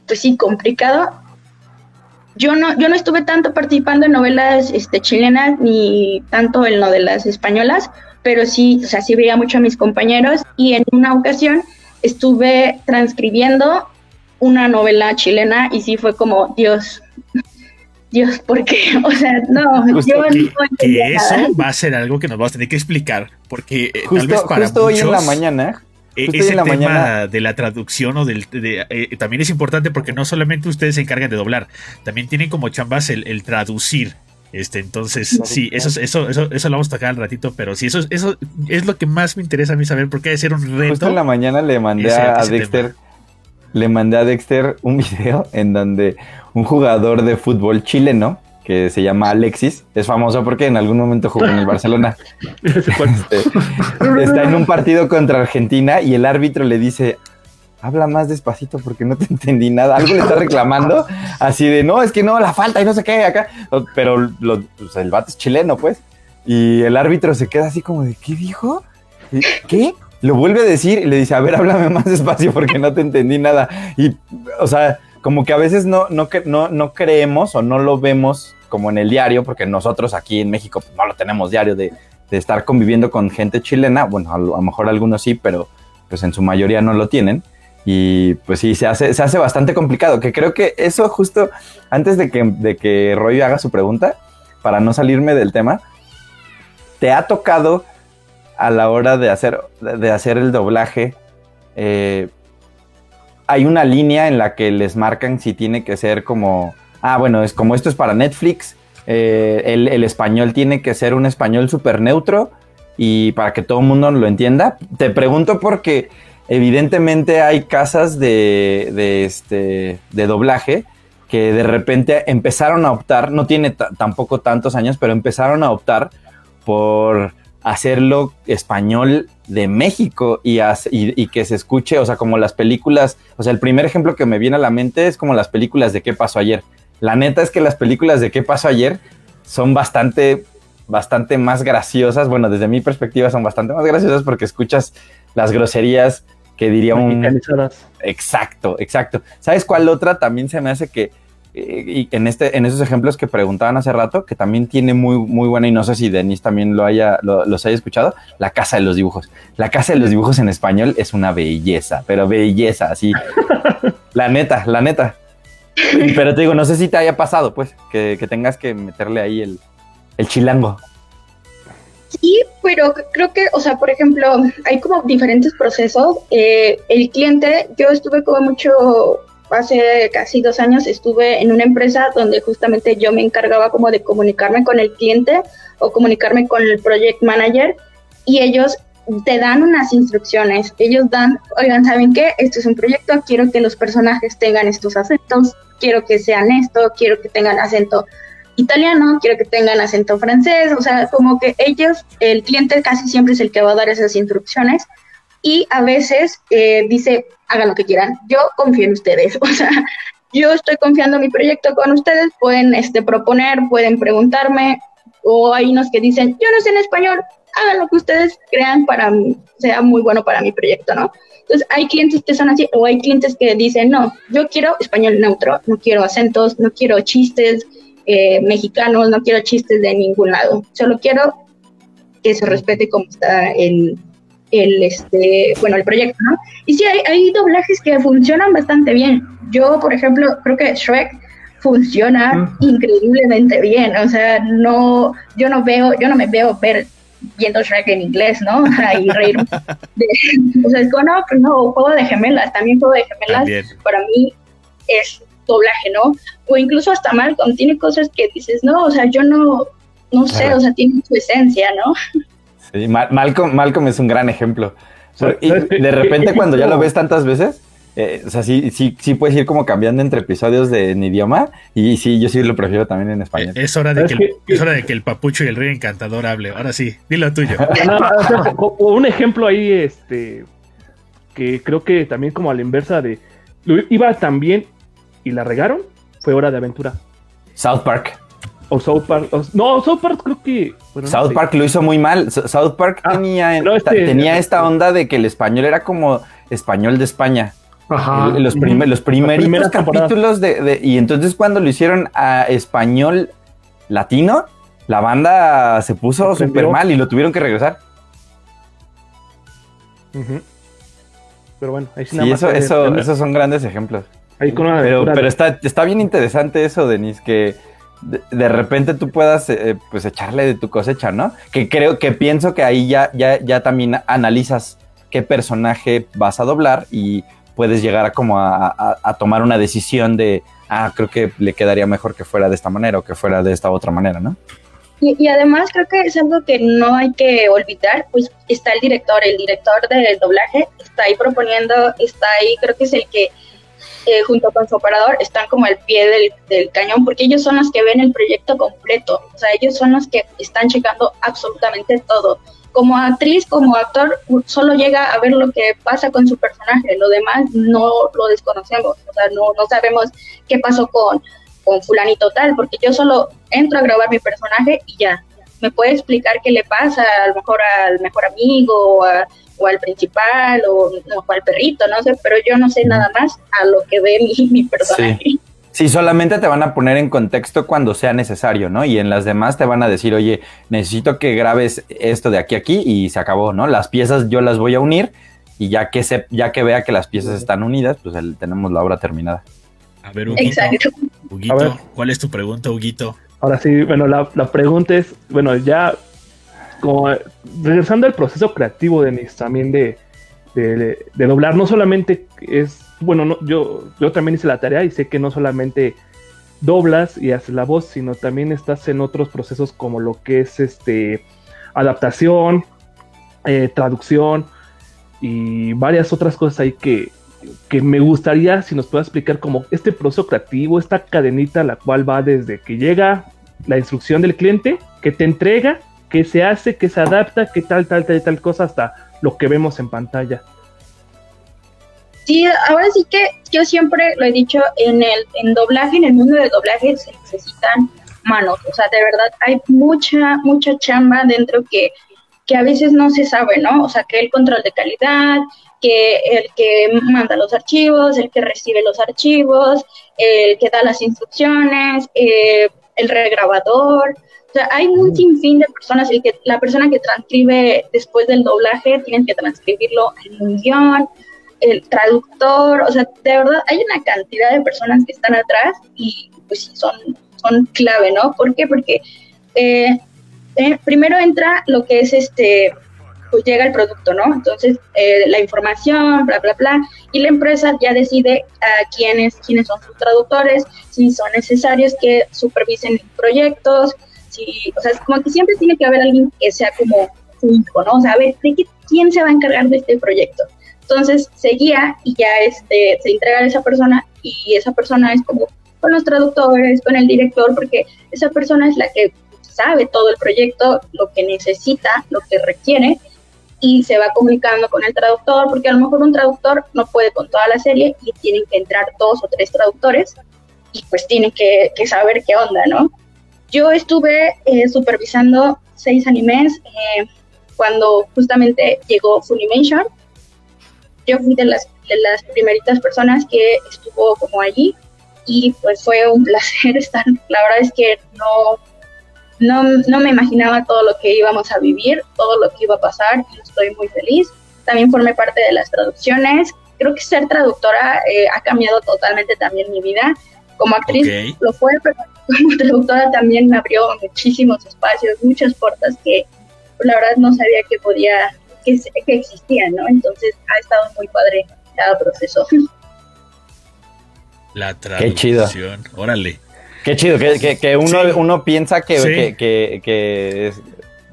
pues sí, complicado. Yo no, yo no estuve tanto participando en novelas este, chilenas ni tanto en novelas españolas, pero sí, o sea, sí veía mucho a mis compañeros y en una ocasión estuve transcribiendo una novela chilena y sí fue como, Dios, Dios, ¿por qué? (laughs) O sea, no, Justo yo Que, no que eso va a ser algo que nos vamos a tener que explicar, porque eh, tal vez para justo hoy en la muchos, mañana. eh, ese en la tema mañana- de la traducción o del de- eh, también es importante porque no solamente ustedes se encargan de doblar, también tienen como chambas el, el traducir Este, entonces, sí, eso, eso, eso, eso lo vamos a tocar al ratito, pero sí, eso, eso es lo que más me interesa a mí saber, porque hay ser un reto. Justo en la mañana le mandé ese- a ese Dexter, le mandé a Dexter un (laughs) video en donde un jugador de fútbol chileno que se llama Alexis, es famoso porque en algún momento jugó en el Barcelona. (laughs) Este, está en un partido contra Argentina y el árbitro le dice, habla más despacito porque no te (laughs) entendí nada. Algo le está reclamando, así de, no, es que no, la falta y no sé qué acá. Pero el vato es chileno, pues. Y el árbitro se queda así como de, ¿qué dijo? ¿Y- ¿Qué? Lo vuelve a decir y le dice, a ver, háblame más despacio porque no te entendí nada. Y, o sea, como que a veces no, no, no, no creemos o no lo vemos como en el diario, porque nosotros aquí en México pues, no lo tenemos diario de, de estar conviviendo con gente chilena. Bueno, a lo, a lo mejor algunos sí, pero pues en su mayoría no lo tienen. Y pues sí, se hace, se hace bastante complicado. Que creo que eso justo antes de que, de que Roy haga su pregunta, para no salirme del tema, ¿te ha tocado a la hora de hacer, de hacer el doblaje? eh, hay una línea en la que les marcan si tiene que ser como, ah, bueno, es como esto es para Netflix, eh, el, el español tiene que ser un español súper neutro y para que todo el mundo lo entienda. Te pregunto porque evidentemente hay casas de, este, de doblaje que de repente empezaron a optar, no tiene ta- tampoco tantos años, pero empezaron a optar por hacerlo español de México y, y que se escuche, o sea, como las películas, o sea, el primer ejemplo que me viene a la mente es como las películas de qué pasó ayer. La neta es que las películas de qué pasó ayer son bastante, bastante más graciosas, bueno, desde mi perspectiva son bastante más graciosas porque escuchas las groserías que diría un. Exacto, exacto. ¿Sabes cuál otra también se me hace que eh, y en este en esos ejemplos que preguntaban hace rato que también tiene muy muy buena y no sé si Denis también lo haya lo- los haya escuchado la casa de los dibujos. La casa de los dibujos en español es una belleza pero belleza así. (laughs) La neta la neta. Pero te digo no sé si te haya pasado pues que, que tengas que meterle ahí el el chilango Sí, pero creo que, o sea, por ejemplo, hay como diferentes procesos. Eh, el cliente, yo estuve como mucho, hace casi dos años, estuve en una empresa donde justamente yo me encargaba como de comunicarme con el cliente o comunicarme con el project manager y ellos te dan unas instrucciones. Ellos dan, oigan, ¿saben qué? Esto es un proyecto, quiero que los personajes tengan estos acentos, quiero que sean esto, quiero que tengan acento italiano, quiero que tengan acento francés, o sea, como que ellos, el cliente casi siempre es el que va a dar esas instrucciones y a veces eh, dice, hagan lo que quieran, yo confío en ustedes, (laughs) o sea, yo estoy confiando mi proyecto con ustedes, pueden este, proponer, pueden preguntarme, o hay unos que dicen, yo no sé en español, hagan lo que ustedes crean para mí, sea muy bueno para mi proyecto, ¿no? Entonces, hay clientes que son así, o hay clientes que dicen, no, yo quiero español neutro, no quiero acentos, no quiero chistes, eh, mexicanos, no quiero chistes de ningún lado, solo quiero que se respete como está el, el este, bueno, el proyecto, ¿no? Y sí, hay, hay doblajes que funcionan bastante bien. Yo, por ejemplo, creo que Shrek funciona increíblemente bien, o sea, no, yo no veo, yo no me veo ver viendo Shrek en inglés, ¿no? (laughs) y reír. de- o sea, es como, no, no, juego de gemelas, también juego de gemelas También. para mí es doblaje, ¿no? O incluso hasta Malcolm, tiene cosas que dices, no, o sea, yo no, no sé, Claro. o sea, tiene su esencia, ¿no? Sí, Ma- Malcolm, Malcolm es un gran ejemplo. ¿Sabes Y de repente cuando ya lo ves tantas veces, eh, o sea, sí, sí, sí puedes ir como cambiando entre episodios de en idioma y sí, yo sí lo prefiero también en español. Es hora de ¿Sabes que, el, qué? es hora de que el papucho y el rey encantador hable. Ahora sí, dilo tuyo. (laughs) No, o sea, un ejemplo ahí, este, que creo que también como a la inversa de, lo iba tan bien y la regaron, fue Hora de Aventura. South Park. O South Park, o- no, South Park creo que... bueno, no South sé. Park lo hizo muy mal. South Park Ah, tenía, este- tenía esta onda de que el español era como español de España. Ajá. El- los, prime- los primeritos capítulos de, de- Y entonces cuando lo hicieron a español latino, la banda se puso súper mal y lo tuvieron que regresar. Pero bueno, ahí sí Sí, nada más eso, eso, esos son grandes ejemplos. Ahí con una Pero, pero está, está bien interesante eso, Denis, que de, de repente tú puedas eh, pues echarle de tu cosecha, ¿no? Que creo que pienso que ahí ya, ya, ya también analizas qué personaje vas a doblar y puedes llegar a como a, a- a tomar una decisión de, ah, creo que le quedaría mejor que fuera de esta manera o que fuera de esta otra manera, ¿no? Y, y además creo que es algo que no hay que olvidar, pues está el director, el director del doblaje está ahí proponiendo, está ahí, creo que es el que eh, junto con su operador están como al pie del, cañón, porque ellos son los que ven el proyecto completo, o sea, ellos son los que están checando absolutamente todo. Como actriz, como actor, solo llega a ver lo que pasa con su personaje, lo demás no lo desconocemos, o sea, no, no sabemos qué pasó con, con fulanito tal, porque yo solo entro a grabar mi personaje y ya. Me puede explicar qué le pasa a lo mejor al mejor amigo o, a- o al principal o, o al perrito, no sé, pero yo no sé nada más a lo que ve mi, (laughs) mi personaje. Sí, solamente te van a poner en contexto cuando sea necesario, ¿no? Y en las demás te van a decir, oye, necesito que grabes esto de aquí a aquí y se acabó, ¿no? Las piezas yo las voy a unir y ya que se, ya que vea que las piezas están unidas, pues el- tenemos la obra terminada. A ver, Huguito, Exacto. Huguito, A ver. ¿cuál es tu pregunta, Huguito? Ahora sí, bueno, la, la pregunta es, bueno, ya como regresando al proceso creativo, Denis, también de, de, de doblar, no solamente es, bueno, no, yo, yo también hice la tarea y sé que no solamente doblas y haces la voz, sino también estás en otros procesos como lo que es este adaptación, eh, traducción y varias otras cosas ahí que, que me gustaría si nos pueda explicar como este proceso creativo, esta cadenita la cual va desde que llega la instrucción del cliente, que te entrega, que se hace, que se adapta, que tal, tal, tal, tal cosa, hasta lo que vemos en pantalla. Sí, ahora sí que yo siempre lo he dicho, en el en doblaje, en el mundo del doblaje se necesitan manos, o sea, de verdad hay mucha, mucha chamba dentro que, que a veces no se sabe, ¿no? O sea, que el control de calidad, que el que manda los archivos, el que recibe los archivos, el que da las instrucciones, eh, el regrabador, o sea, hay un sinfín de personas, el que, la persona que transcribe después del doblaje, tienen que transcribirlo en un guion, el traductor, o sea, de verdad hay una cantidad de personas que están atrás y pues sí, son, son clave, ¿no? ¿Por qué? Porque eh, eh, primero entra lo que es este, pues llega el producto, ¿no? Entonces, eh, la información, bla, bla, bla, y la empresa ya decide a quiénes, quiénes son sus traductores, si son necesarios que supervisen proyectos, si, o sea, es como que siempre tiene que haber alguien que sea como su hijo, ¿no? O sea, a ver, ¿de qué, quién se va a encargar de este proyecto? Entonces se guía y ya este, se entrega a esa persona y esa persona es como con los traductores, con el director, porque esa persona es la que sabe todo el proyecto, lo que necesita, lo que requiere y se va comunicando con el traductor, porque a lo mejor un traductor no puede con toda la serie y tienen que entrar dos o tres traductores y pues tienen que, que saber qué onda, ¿no? Yo estuve eh, supervisando seis animes eh, cuando justamente llegó Funimation yo fui de las, de las primeritas personas que estuvo como allí y pues fue un (laughs) placer estar. La verdad es que no, no, no me imaginaba todo lo que íbamos a vivir, todo lo que iba a pasar y estoy muy feliz. También formé parte de las traducciones. Creo que ser traductora eh, ha cambiado totalmente también mi vida. Como actriz Ok. lo fue, pero como (laughs) traductora también me abrió muchísimos espacios, muchas puertas que pues, la verdad no sabía que podía que, que existían, ¿no? Entonces ha estado muy padre cada proceso. La Qué chido. traducción. Órale. Qué chido, que, que- que uno, Sí. uno piensa que, Sí. que, que- que es-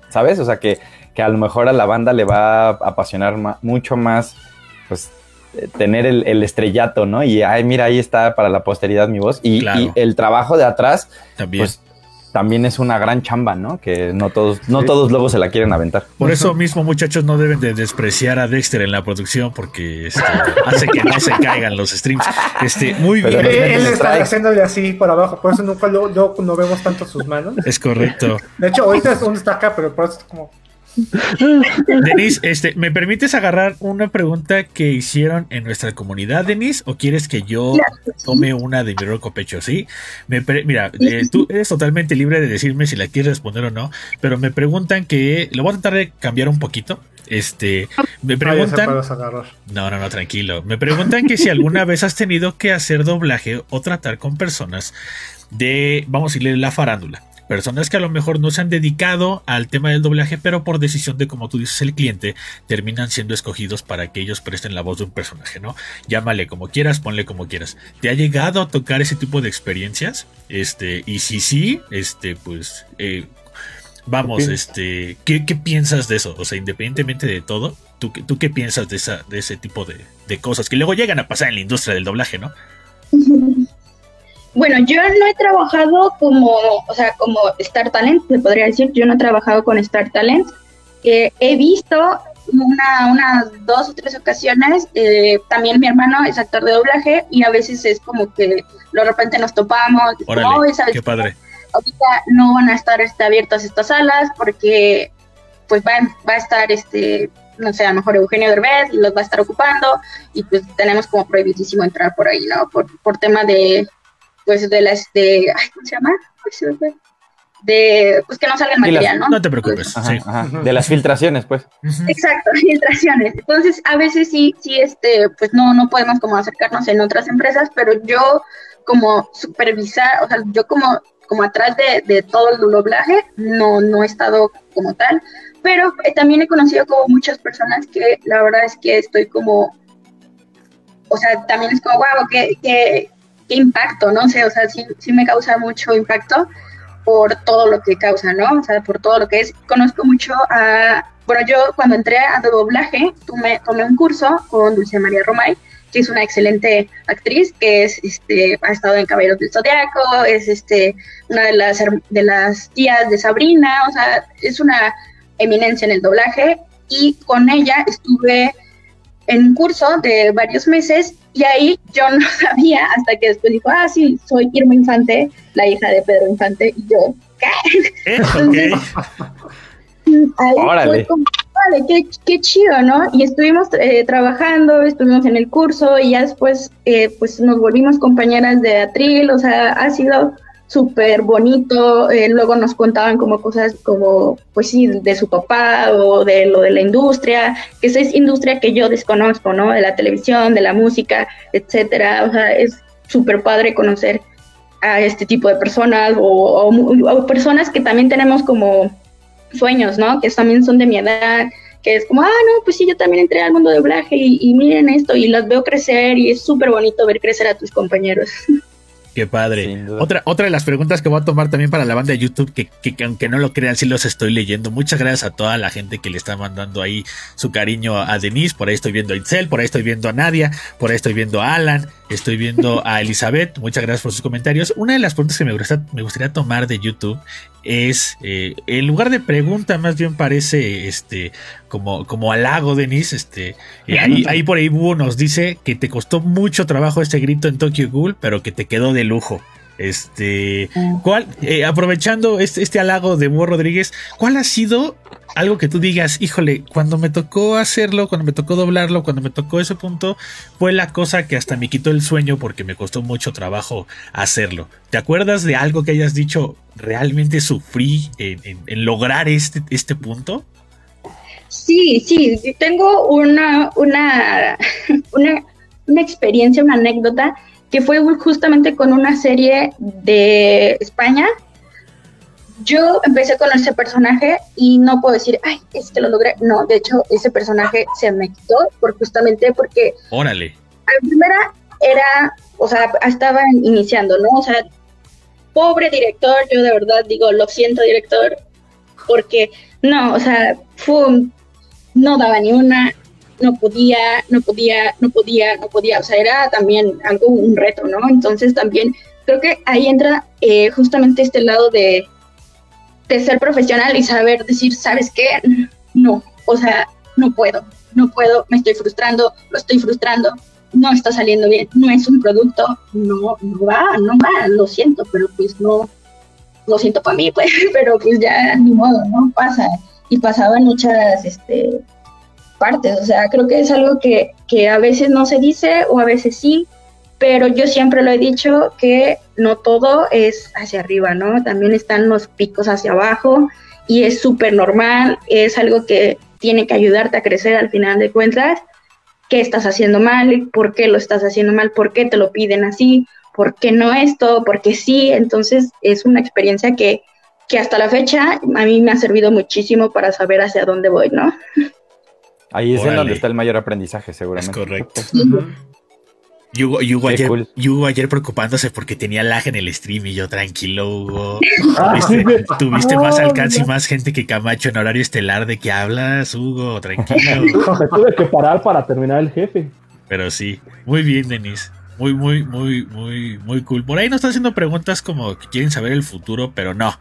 ¿sabes? O sea, que, que a lo mejor a la banda le va a apasionar ma- mucho más, pues, tener el, el estrellato, ¿no? Y, ay, mira, ahí está para la posteridad mi voz. Y, Claro. y el trabajo de atrás, También. pues, también es una gran chamba, ¿no? Que no todos, no todos luego se la quieren aventar. Por eso mismo, muchachos, no deben de despreciar a Dexter en la producción porque este, (laughs) hace que no se caigan los streams. Este, muy Pero bien. Eh, él está haciéndole así por abajo, por eso nunca lo, lo- no vemos tanto sus manos. Es correcto. De hecho, ahorita es donde está acá, pero por eso es como. (laughs) Denise, este, ¿me permites agarrar una pregunta que hicieron en nuestra comunidad, Denise? ¿O quieres que yo tome una de mi roco pecho? Sí. Me pre- mira, eh, tú eres totalmente libre de decirme si la quieres responder o no, pero me preguntan que. Lo voy a tratar de cambiar un poquito. Este, me preguntan. No, no, no, tranquilo. Me preguntan que si alguna vez has tenido que hacer doblaje o tratar con personas de, vamos a decirle, la farándula. Personas que a lo mejor no se han dedicado al tema del doblaje, pero por decisión de, como tú dices, el cliente, terminan siendo escogidos para que ellos presten la voz de un personaje, ¿no? Llámale como quieras, ponle como quieras. ¿Te ha llegado a tocar ese tipo de experiencias? Este, y si sí, este, pues, eh, vamos, este, ¿qué, piensas de eso? O sea, independientemente de todo, ¿tú, tú qué piensas de, esa, de ese tipo de, de cosas que luego llegan a pasar en la industria del doblaje, ¿no? (laughs) Bueno, yo no he trabajado como, o sea, como Star Talent, se podría decir, yo no he trabajado con Star Talent. Eh, he visto una, unas dos o tres ocasiones, eh, también mi hermano es actor de doblaje y a veces es como que de repente nos topamos. Órale, qué padre. Ahorita no van a estar este, abiertas estas salas porque pues va, va a estar este no sé, a lo mejor Eugenio Derbez los va a estar ocupando y pues tenemos como prohibidísimo entrar por ahí, ¿no? Por, por tema de, pues de las de ¿cómo se llama? De pues que no salga el material, ¿no? No te preocupes. De las filtraciones, pues. Exacto, (laughs) filtraciones. Entonces, a veces sí, sí, este, pues no, no podemos como acercarnos en otras empresas, pero yo como supervisar, o sea, yo como, como atrás de, de todo el doblaje, no, no he estado como tal, pero eh, también he conocido como muchas personas que la verdad es que estoy como, o sea, también es como, wow, que, que qué impacto, ¿no? sé, o sea, sí, sí me causa mucho impacto por todo lo que causa, ¿no? O sea, por todo lo que es. Conozco mucho a, bueno, yo cuando entré a doblaje, tomé, tomé un curso con Dulce María Romay, que es una excelente actriz, que es, este, ha estado en Caballeros del Zodiaco, es este, una de las, de las tías de Sabrina, o sea, es una eminencia en el doblaje, y con ella estuve en un curso de varios meses y ahí yo no (laughs) sabía hasta que después dijo, ah, sí, soy Irma Infante, la hija de Pedro Infante, y yo, ¿qué? (laughs) Entonces, ahí fue como, vale, qué, qué, chido, ¿no? Y estuvimos eh, trabajando, estuvimos en el curso y ya después eh, pues nos volvimos compañeras de atril, o sea, ha sido súper bonito. Eh, luego nos contaban como cosas como, pues sí, de su papá o de lo de la industria, que esa es industria que yo desconozco, ¿no? De la televisión, de la música, etcétera. O sea, es súper padre conocer a este tipo de personas o, personas que también tenemos como sueños, ¿no? Que también son de mi edad, que es como, ah, no, pues sí, yo también entré al mundo de doblaje y, y miren esto y las veo crecer y es súper bonito ver crecer a tus compañeros. (laughs) Qué padre. Otra, otra de las preguntas que voy a tomar también para la banda de YouTube, que, aunque no lo crean, sí los estoy leyendo. Muchas gracias a toda la gente que le está mandando ahí su cariño a Denise. Por ahí estoy viendo a Itzel, por ahí estoy viendo a Nadia, por ahí estoy viendo a Alan, estoy viendo a (laughs) Elizabeth. Muchas gracias por sus comentarios. Una de las preguntas que me, me gustaría tomar de YouTube es, eh, en lugar de pregunta, más bien parece este como, como halago, Denise. Este, eh, ahí, ahí, por ahí Búho nos dice que te costó mucho trabajo este grito en Tokyo Ghoul, pero que te quedó de lujo. Este, ¿cuál, eh, aprovechando este, este halago de Búho Rodríguez, ¿cuál ha sido algo que tú digas, híjole, cuando me tocó hacerlo, cuando me tocó doblarlo, cuando me tocó ese punto, fue la cosa que hasta me quitó el sueño porque me costó mucho trabajo hacerlo. ¿Te acuerdas de algo que hayas dicho, realmente sufrí en, lograr este, este punto? Sí, sí, tengo una, una, (laughs) una, una experiencia, una anécdota que fue justamente con una serie de España yo empecé con ese personaje y no puedo decir, ay, es que lo logré. No, de hecho, ese personaje se me quitó por justamente porque. Órale. A primera era, o sea, estaba iniciando, ¿no? O sea, pobre director, yo de verdad digo, lo siento, director, porque no, o sea, fue, no daba ni una, no podía, no podía, no podía, no podía, o sea, era también algo, un reto, ¿no? Entonces también creo que ahí entra eh, justamente este lado de, de ser profesional y saber decir, ¿sabes qué? No, o sea, no puedo, no puedo, me estoy frustrando, lo estoy frustrando, no está saliendo bien, no es un producto, no, no va, no va, lo siento, pero pues no, lo siento para mí, (laughs) pues, pero pues ya ni modo, ¿no? Pasa. Y pasaba en muchas este, partes, o sea, creo que es algo que, que a veces no se dice o a veces sí, pero yo siempre lo he dicho que no todo es hacia arriba, ¿no? También están los picos hacia abajo y es súper normal, es algo que tiene que ayudarte a crecer al final de cuentas. ¿Qué estás haciendo mal? ¿Por qué lo estás haciendo mal? ¿Por qué te lo piden así? ¿Por qué no esto? ¿Por qué sí? Entonces es una experiencia que, que hasta la fecha a mí me ha servido muchísimo para saber hacia dónde voy, ¿no? Ahí es en donde está el mayor aprendizaje, Es seguramente. correcto. Ujú. Y Hugo, y Hugo ayer, cool. y Hugo ayer preocupándose porque tenía lag en el stream y yo tranquilo, Hugo. (laughs) Ah, Tuviste, tuviste Oh, más alcance y más gente que Camacho en horario estelar. ¿De qué hablas, Hugo? Tranquilo. (laughs) Me tuve que parar para terminar el jefe. Pero sí, muy bien, Denis. Muy, muy, muy, muy, muy cool. Por ahí nos están haciendo preguntas como que quieren saber el futuro, pero no.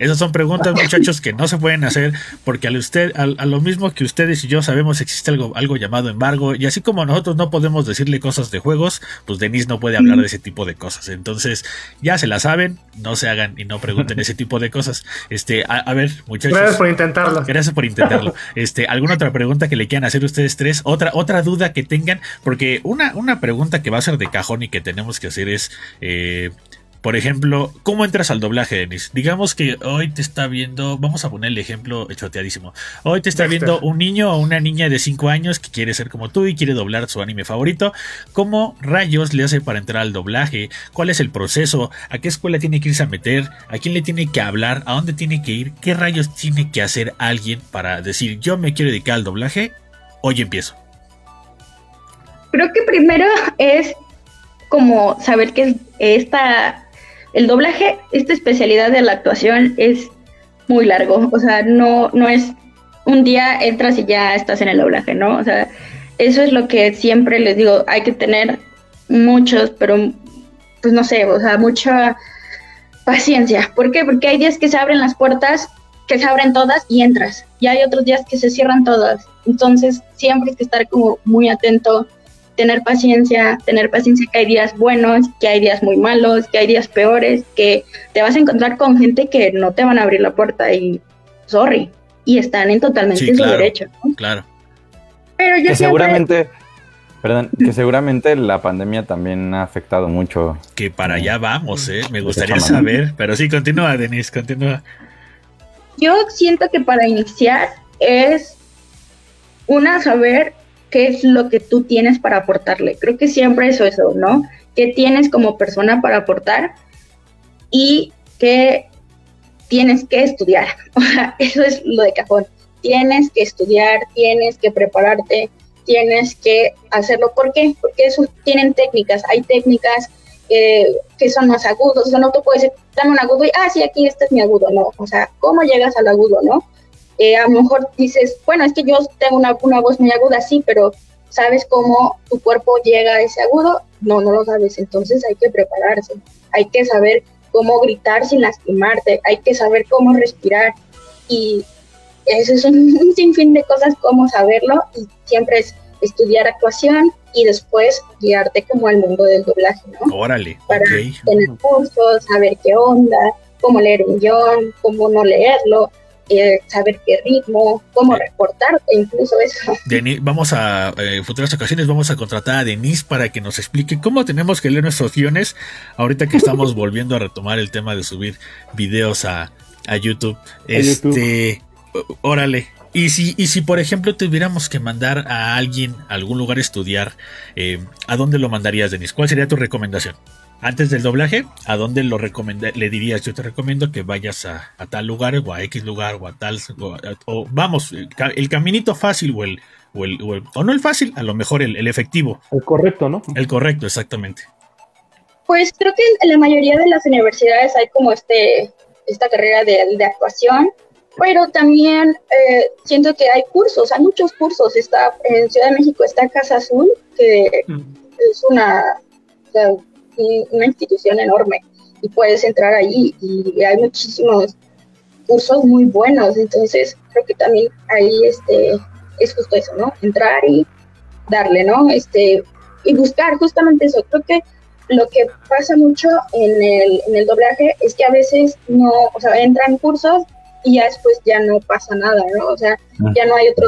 Esas son preguntas, (laughs) muchachos, que no se pueden hacer porque al usted, al- a, lo mismo que ustedes y yo sabemos existe algo, algo llamado embargo y así como nosotros no podemos decirle cosas de juegos, pues Denis no puede hablar de ese tipo de cosas. Entonces, ya se la saben, no se hagan y no pregunten ese tipo de cosas. Este, a, a ver, muchachos. Gracias por intentarlo. Gracias por intentarlo. (laughs) Este, ¿alguna otra pregunta que le quieran hacer ustedes tres? Otra, otra duda que tengan, porque una, una pregunta que va a ser de cajón y que tenemos que hacer es, eh, por ejemplo, ¿cómo entras al doblaje, Denis? Digamos que hoy te está viendo, vamos a poner el ejemplo choteadísimo. Hoy te está Dexter. viendo un niño o una niña de 5 años que quiere ser como tú y quiere doblar su anime favorito. ¿Cómo rayos le hace para entrar al doblaje? ¿Cuál es el proceso? ¿A qué escuela tiene que irse a meter? ¿A quién le tiene que hablar? ¿A dónde tiene que ir? ¿Qué rayos tiene que hacer alguien para decir yo me quiero dedicar al doblaje? Hoy empiezo. Creo que primero es como saber que esta, el doblaje, esta especialidad de la actuación es muy largo. O sea, no, no es un día entras y ya estás en el doblaje, ¿no? O sea, eso es lo que siempre les digo, hay que tener muchos, pero pues no sé, o sea, mucha paciencia. ¿Por qué? Porque hay días que se abren las puertas, que se abren todas y entras. Y hay otros días que se cierran todas. Entonces, siempre hay que estar como muy atento, tener paciencia, tener paciencia que hay días buenos, que hay días muy malos, que hay días peores, que te vas a encontrar con gente que no te van a abrir la puerta y sorry. Y están en totalmente Sí, su claro. derecho. ¿no? Claro. Pero yo Que siempre- seguramente, perdón, que seguramente la pandemia también ha afectado mucho. Que para allá vamos, ¿eh? Me gustaría saber. Pero sí, continúa, Denis, continúa. Yo siento que para iniciar es una saber qué es lo que tú tienes para aportarle. Creo que siempre es eso, ¿no? ¿Qué tienes como persona para aportar y qué tienes que estudiar? (laughs) O sea, eso es lo de cajón. Tienes que estudiar, tienes que prepararte, tienes que hacerlo. ¿Por qué? Porque eso tienen técnicas. Hay técnicas eh, que son más agudos. O sea, no te puedes dame un agudo y, ah, sí, aquí este es mi agudo. No, o sea, ¿cómo llegas al agudo, no? Eh, a lo mejor dices, bueno, es que yo tengo una, una voz muy aguda, sí, pero ¿sabes cómo tu cuerpo llega a ese agudo? No, no lo sabes. Entonces hay que prepararse. Hay que saber cómo gritar sin lastimarte. Hay que saber cómo respirar. Y eso es un, (laughs) un sinfín de cosas, cómo saberlo. Y siempre es estudiar actuación y después guiarte como al mundo del doblaje, ¿no? Órale, Para tener cursos, saber qué onda, cómo leer un guion, cómo no leerlo, eh, saber qué ritmo, cómo reportarte, incluso eso. (laughs) Denis, vamos a, eh, en futuras ocasiones vamos a contratar a Denise para que nos explique cómo tenemos que leer nuestros guiones ahorita que estamos (laughs) volviendo a retomar el tema de subir videos a, a YouTube. Este, órale. Y si, y si por ejemplo tuviéramos que mandar a alguien a algún lugar a estudiar, eh, ¿a dónde lo mandarías, Denis? ¿Cuál sería tu recomendación? Antes del doblaje, ¿a dónde lo recomenda- le dirías? Yo te recomiendo que vayas a, a tal lugar o a X lugar o a tal, o, o vamos, el, ca- el caminito fácil o el, o el, o el- o no el fácil, a lo mejor el, el efectivo, El correcto, ¿no? el correcto, exactamente. Pues creo que en la mayoría de las universidades hay como este esta carrera de, de actuación, pero también eh, siento que hay cursos, hay muchos cursos. Está en Ciudad de México está Casa Azul, que es una, o sea, un- una institución enorme y puedes entrar ahí y hay muchísimos cursos muy buenos. Entonces creo que también ahí este es justo eso, ¿no? Entrar y darle, ¿no? Este y buscar justamente eso. Creo que lo que pasa mucho en el, en el doblaje es que a veces no, o sea, entran cursos y ya después ya no pasa nada, ¿no? O sea, ya no hay otro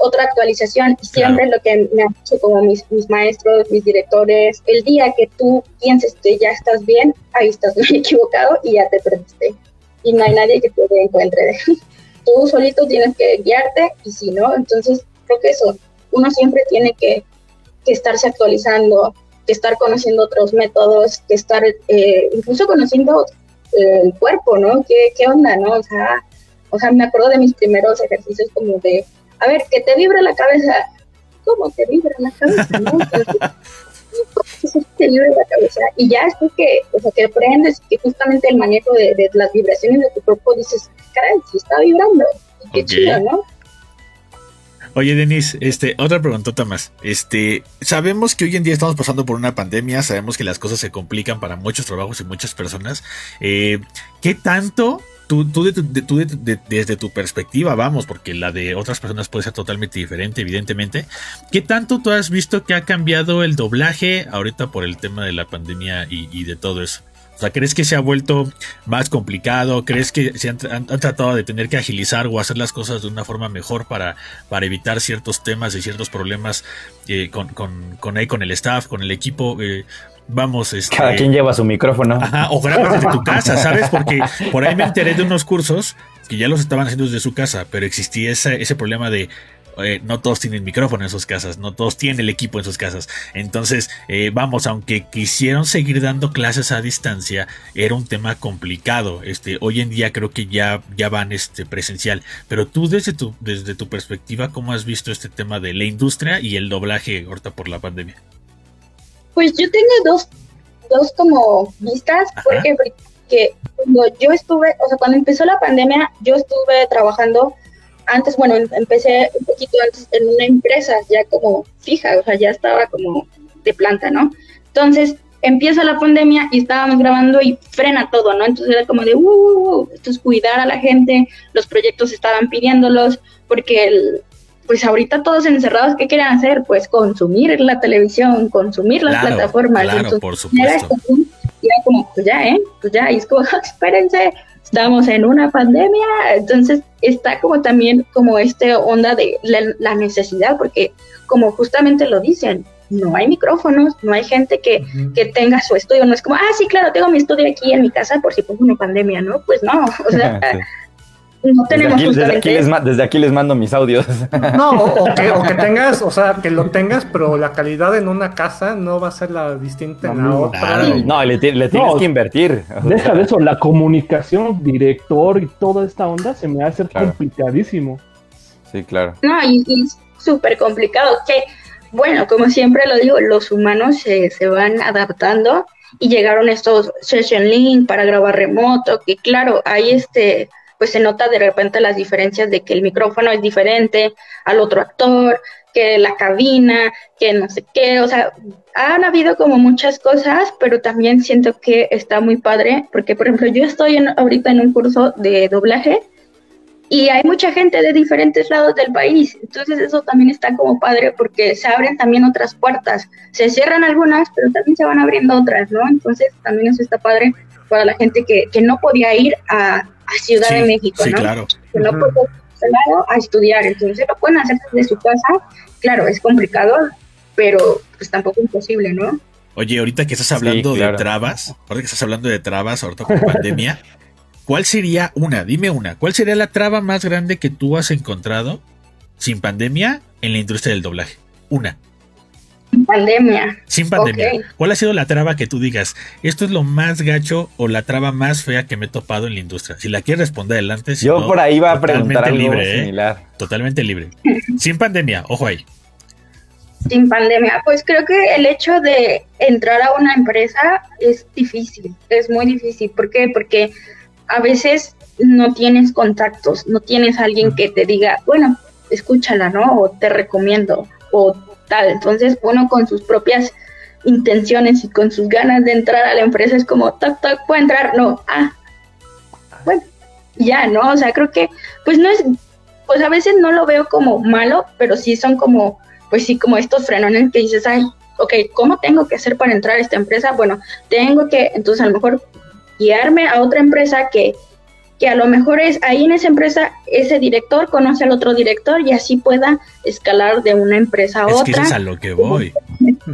otra actualización y siempre lo que me han dicho como mis, mis maestros, mis directores, el día que tú pienses que ya estás bien, ahí estás (laughs) muy equivocado y ya te perdiste. Y no hay nadie que te encuentre. (laughs) Tú solito tienes que guiarte y si no, entonces creo que eso, uno siempre tiene que, que estarse actualizando, que estar conociendo otros métodos, que estar eh, incluso conociendo el cuerpo, ¿no? ¿Qué, ¿Qué onda, no? O sea, o sea, me acuerdo de mis primeros ejercicios como de, a ver, que te vibra la cabeza. ¿Cómo te vibra la cabeza? ¿no? (laughs) te vibra la cabeza. Y ya es que, o sea, que aprendes que justamente el manejo de, de las vibraciones de tu cuerpo dices, caray, se está vibrando. Y qué chido, ¿no? Oye, Denis, este, otra preguntota más. Este, sabemos que hoy en día estamos pasando por una pandemia, sabemos que las cosas se complican para muchos trabajos y muchas personas. Eh, ¿Qué tanto tú, tú, de tú de- de- desde tu perspectiva, vamos, porque la de otras personas puede ser totalmente diferente, evidentemente. ¿Qué tanto tú has visto que ha cambiado el doblaje ahorita por el tema de la pandemia y, de todo eso? O sea, ¿crees que se ha vuelto más complicado? ¿Crees que se han, han- han tratado de tener que agilizar o hacer las cosas de una forma mejor para, para evitar ciertos temas y ciertos problemas eh, con, con, con, con el staff, con el equipo? eh, vamos, este, Cada quien lleva su micrófono. Ajá, o grabas desde tu (laughs) casa, ¿sabes? Porque por ahí me enteré de unos cursos que ya los estaban haciendo desde su casa, pero existía ese, ese problema de eh, no todos tienen micrófono en sus casas, no todos tienen el equipo en sus casas. Entonces, eh, vamos, aunque quisieron seguir dando clases a distancia, era un tema complicado. Este, hoy en día creo que ya, ya van este, presencial. Pero tú desde tu, desde tu perspectiva, ¿cómo has visto este tema de la industria y el doblaje ahorita por la pandemia? Pues yo tengo dos, dos como vistas, Ajá. porque, porque cuando yo estuve, o sea, cuando empezó la pandemia, yo estuve trabajando antes, bueno, em- empecé un poquito antes en una empresa ya como fija, o sea, ya estaba como de planta, ¿no? Entonces empieza la pandemia y estábamos grabando y frena todo, ¿no? Entonces era como de, uh, uh, uh, esto es cuidar a la gente, los proyectos estaban pidiéndolos, porque el, pues ahorita todos encerrados, ¿qué quieren hacer? Pues consumir la televisión, consumir las Claro, plataformas. claro, Entonces, por supuesto. era como, pues ya, ¿eh? Pues ya, y es como, (laughs) espérense, estamos en una pandemia, entonces está como también como este onda de la, la necesidad, porque como justamente lo dicen, no hay micrófonos, no hay gente que, que tenga su estudio, no es como, ah, sí, claro, tengo mi estudio aquí en mi casa por si pongo una pandemia, ¿no? Pues no, (laughs) o sea, (laughs) No Desde tenemos aquí, desde, aquí les, ma- desde aquí les mando mis audios. (laughs) No, o, o que, o que tengas, o sea, que lo tengas, pero la calidad en una casa no va a ser la distinta en la No, otra. claro. No, le, ti- le tienes No. que invertir. Deja de eso, la comunicación, director y toda esta onda se me va a hacer Claro. complicadísimo. Sí, claro. No, y, y es súper complicado. Que, bueno, como siempre lo digo, los humanos se, se van adaptando y llegaron estos session link para grabar remoto, que claro, hay este, pues se nota de repente las diferencias de que el micrófono es diferente al otro actor, que la cabina, que no sé qué, o sea, han habido como muchas cosas, pero también siento que está muy padre, porque por ejemplo yo estoy en- ahorita en un curso de doblaje y hay mucha gente de diferentes lados del país, entonces eso también está como padre porque se abren también otras puertas, se cierran algunas, pero también se van abriendo otras, ¿no? Entonces también eso está padre para la gente que, que no podía ir a, a Ciudad Sí, de México, sí, ¿no? claro. Que no podía ir a otro lado a estudiar, entonces lo pueden hacer desde su casa, claro, es complicado, pero pues tampoco imposible, ¿no? Oye, ahorita que estás hablando claro. de trabas, ahorita que estás hablando de trabas, ahorita con pandemia, (laughs) ¿cuál sería una? Dime una. ¿Cuál sería la traba más grande que tú has encontrado sin pandemia en la industria del doblaje? Una. Pandemia. Sin pandemia. ¿Cuál ha sido la traba que tú digas? Esto es lo más gacho o la traba más fea que me he topado en la industria. Si la quieres responder adelante. si Yo no, por ahí iba a preguntar algo libre, ¿eh? similar. Totalmente libre. (laughs) Sin pandemia, ojo ahí. Sin pandemia, pues creo que el hecho de entrar a una empresa es difícil, es muy difícil. ¿Por qué? Porque a veces no tienes contactos, no tienes alguien que te diga, bueno, escúchala, ¿no? O te recomiendo, o tal. Entonces uno con sus propias intenciones y con sus ganas de entrar a la empresa es como, toc, toc, ¿puedo entrar? No, ah, bueno, ya, ¿no? O sea, creo que, pues no es, pues a veces no lo veo como malo, pero sí son como pues sí, como estos frenones que dices, ay, ok, ¿cómo tengo que hacer para entrar a esta empresa? Bueno, tengo que, entonces a lo mejor guiarme a otra empresa que, que a lo mejor es ahí en esa empresa, ese director conoce al otro director y así pueda escalar de una empresa a Es que eso otra. es a lo que voy.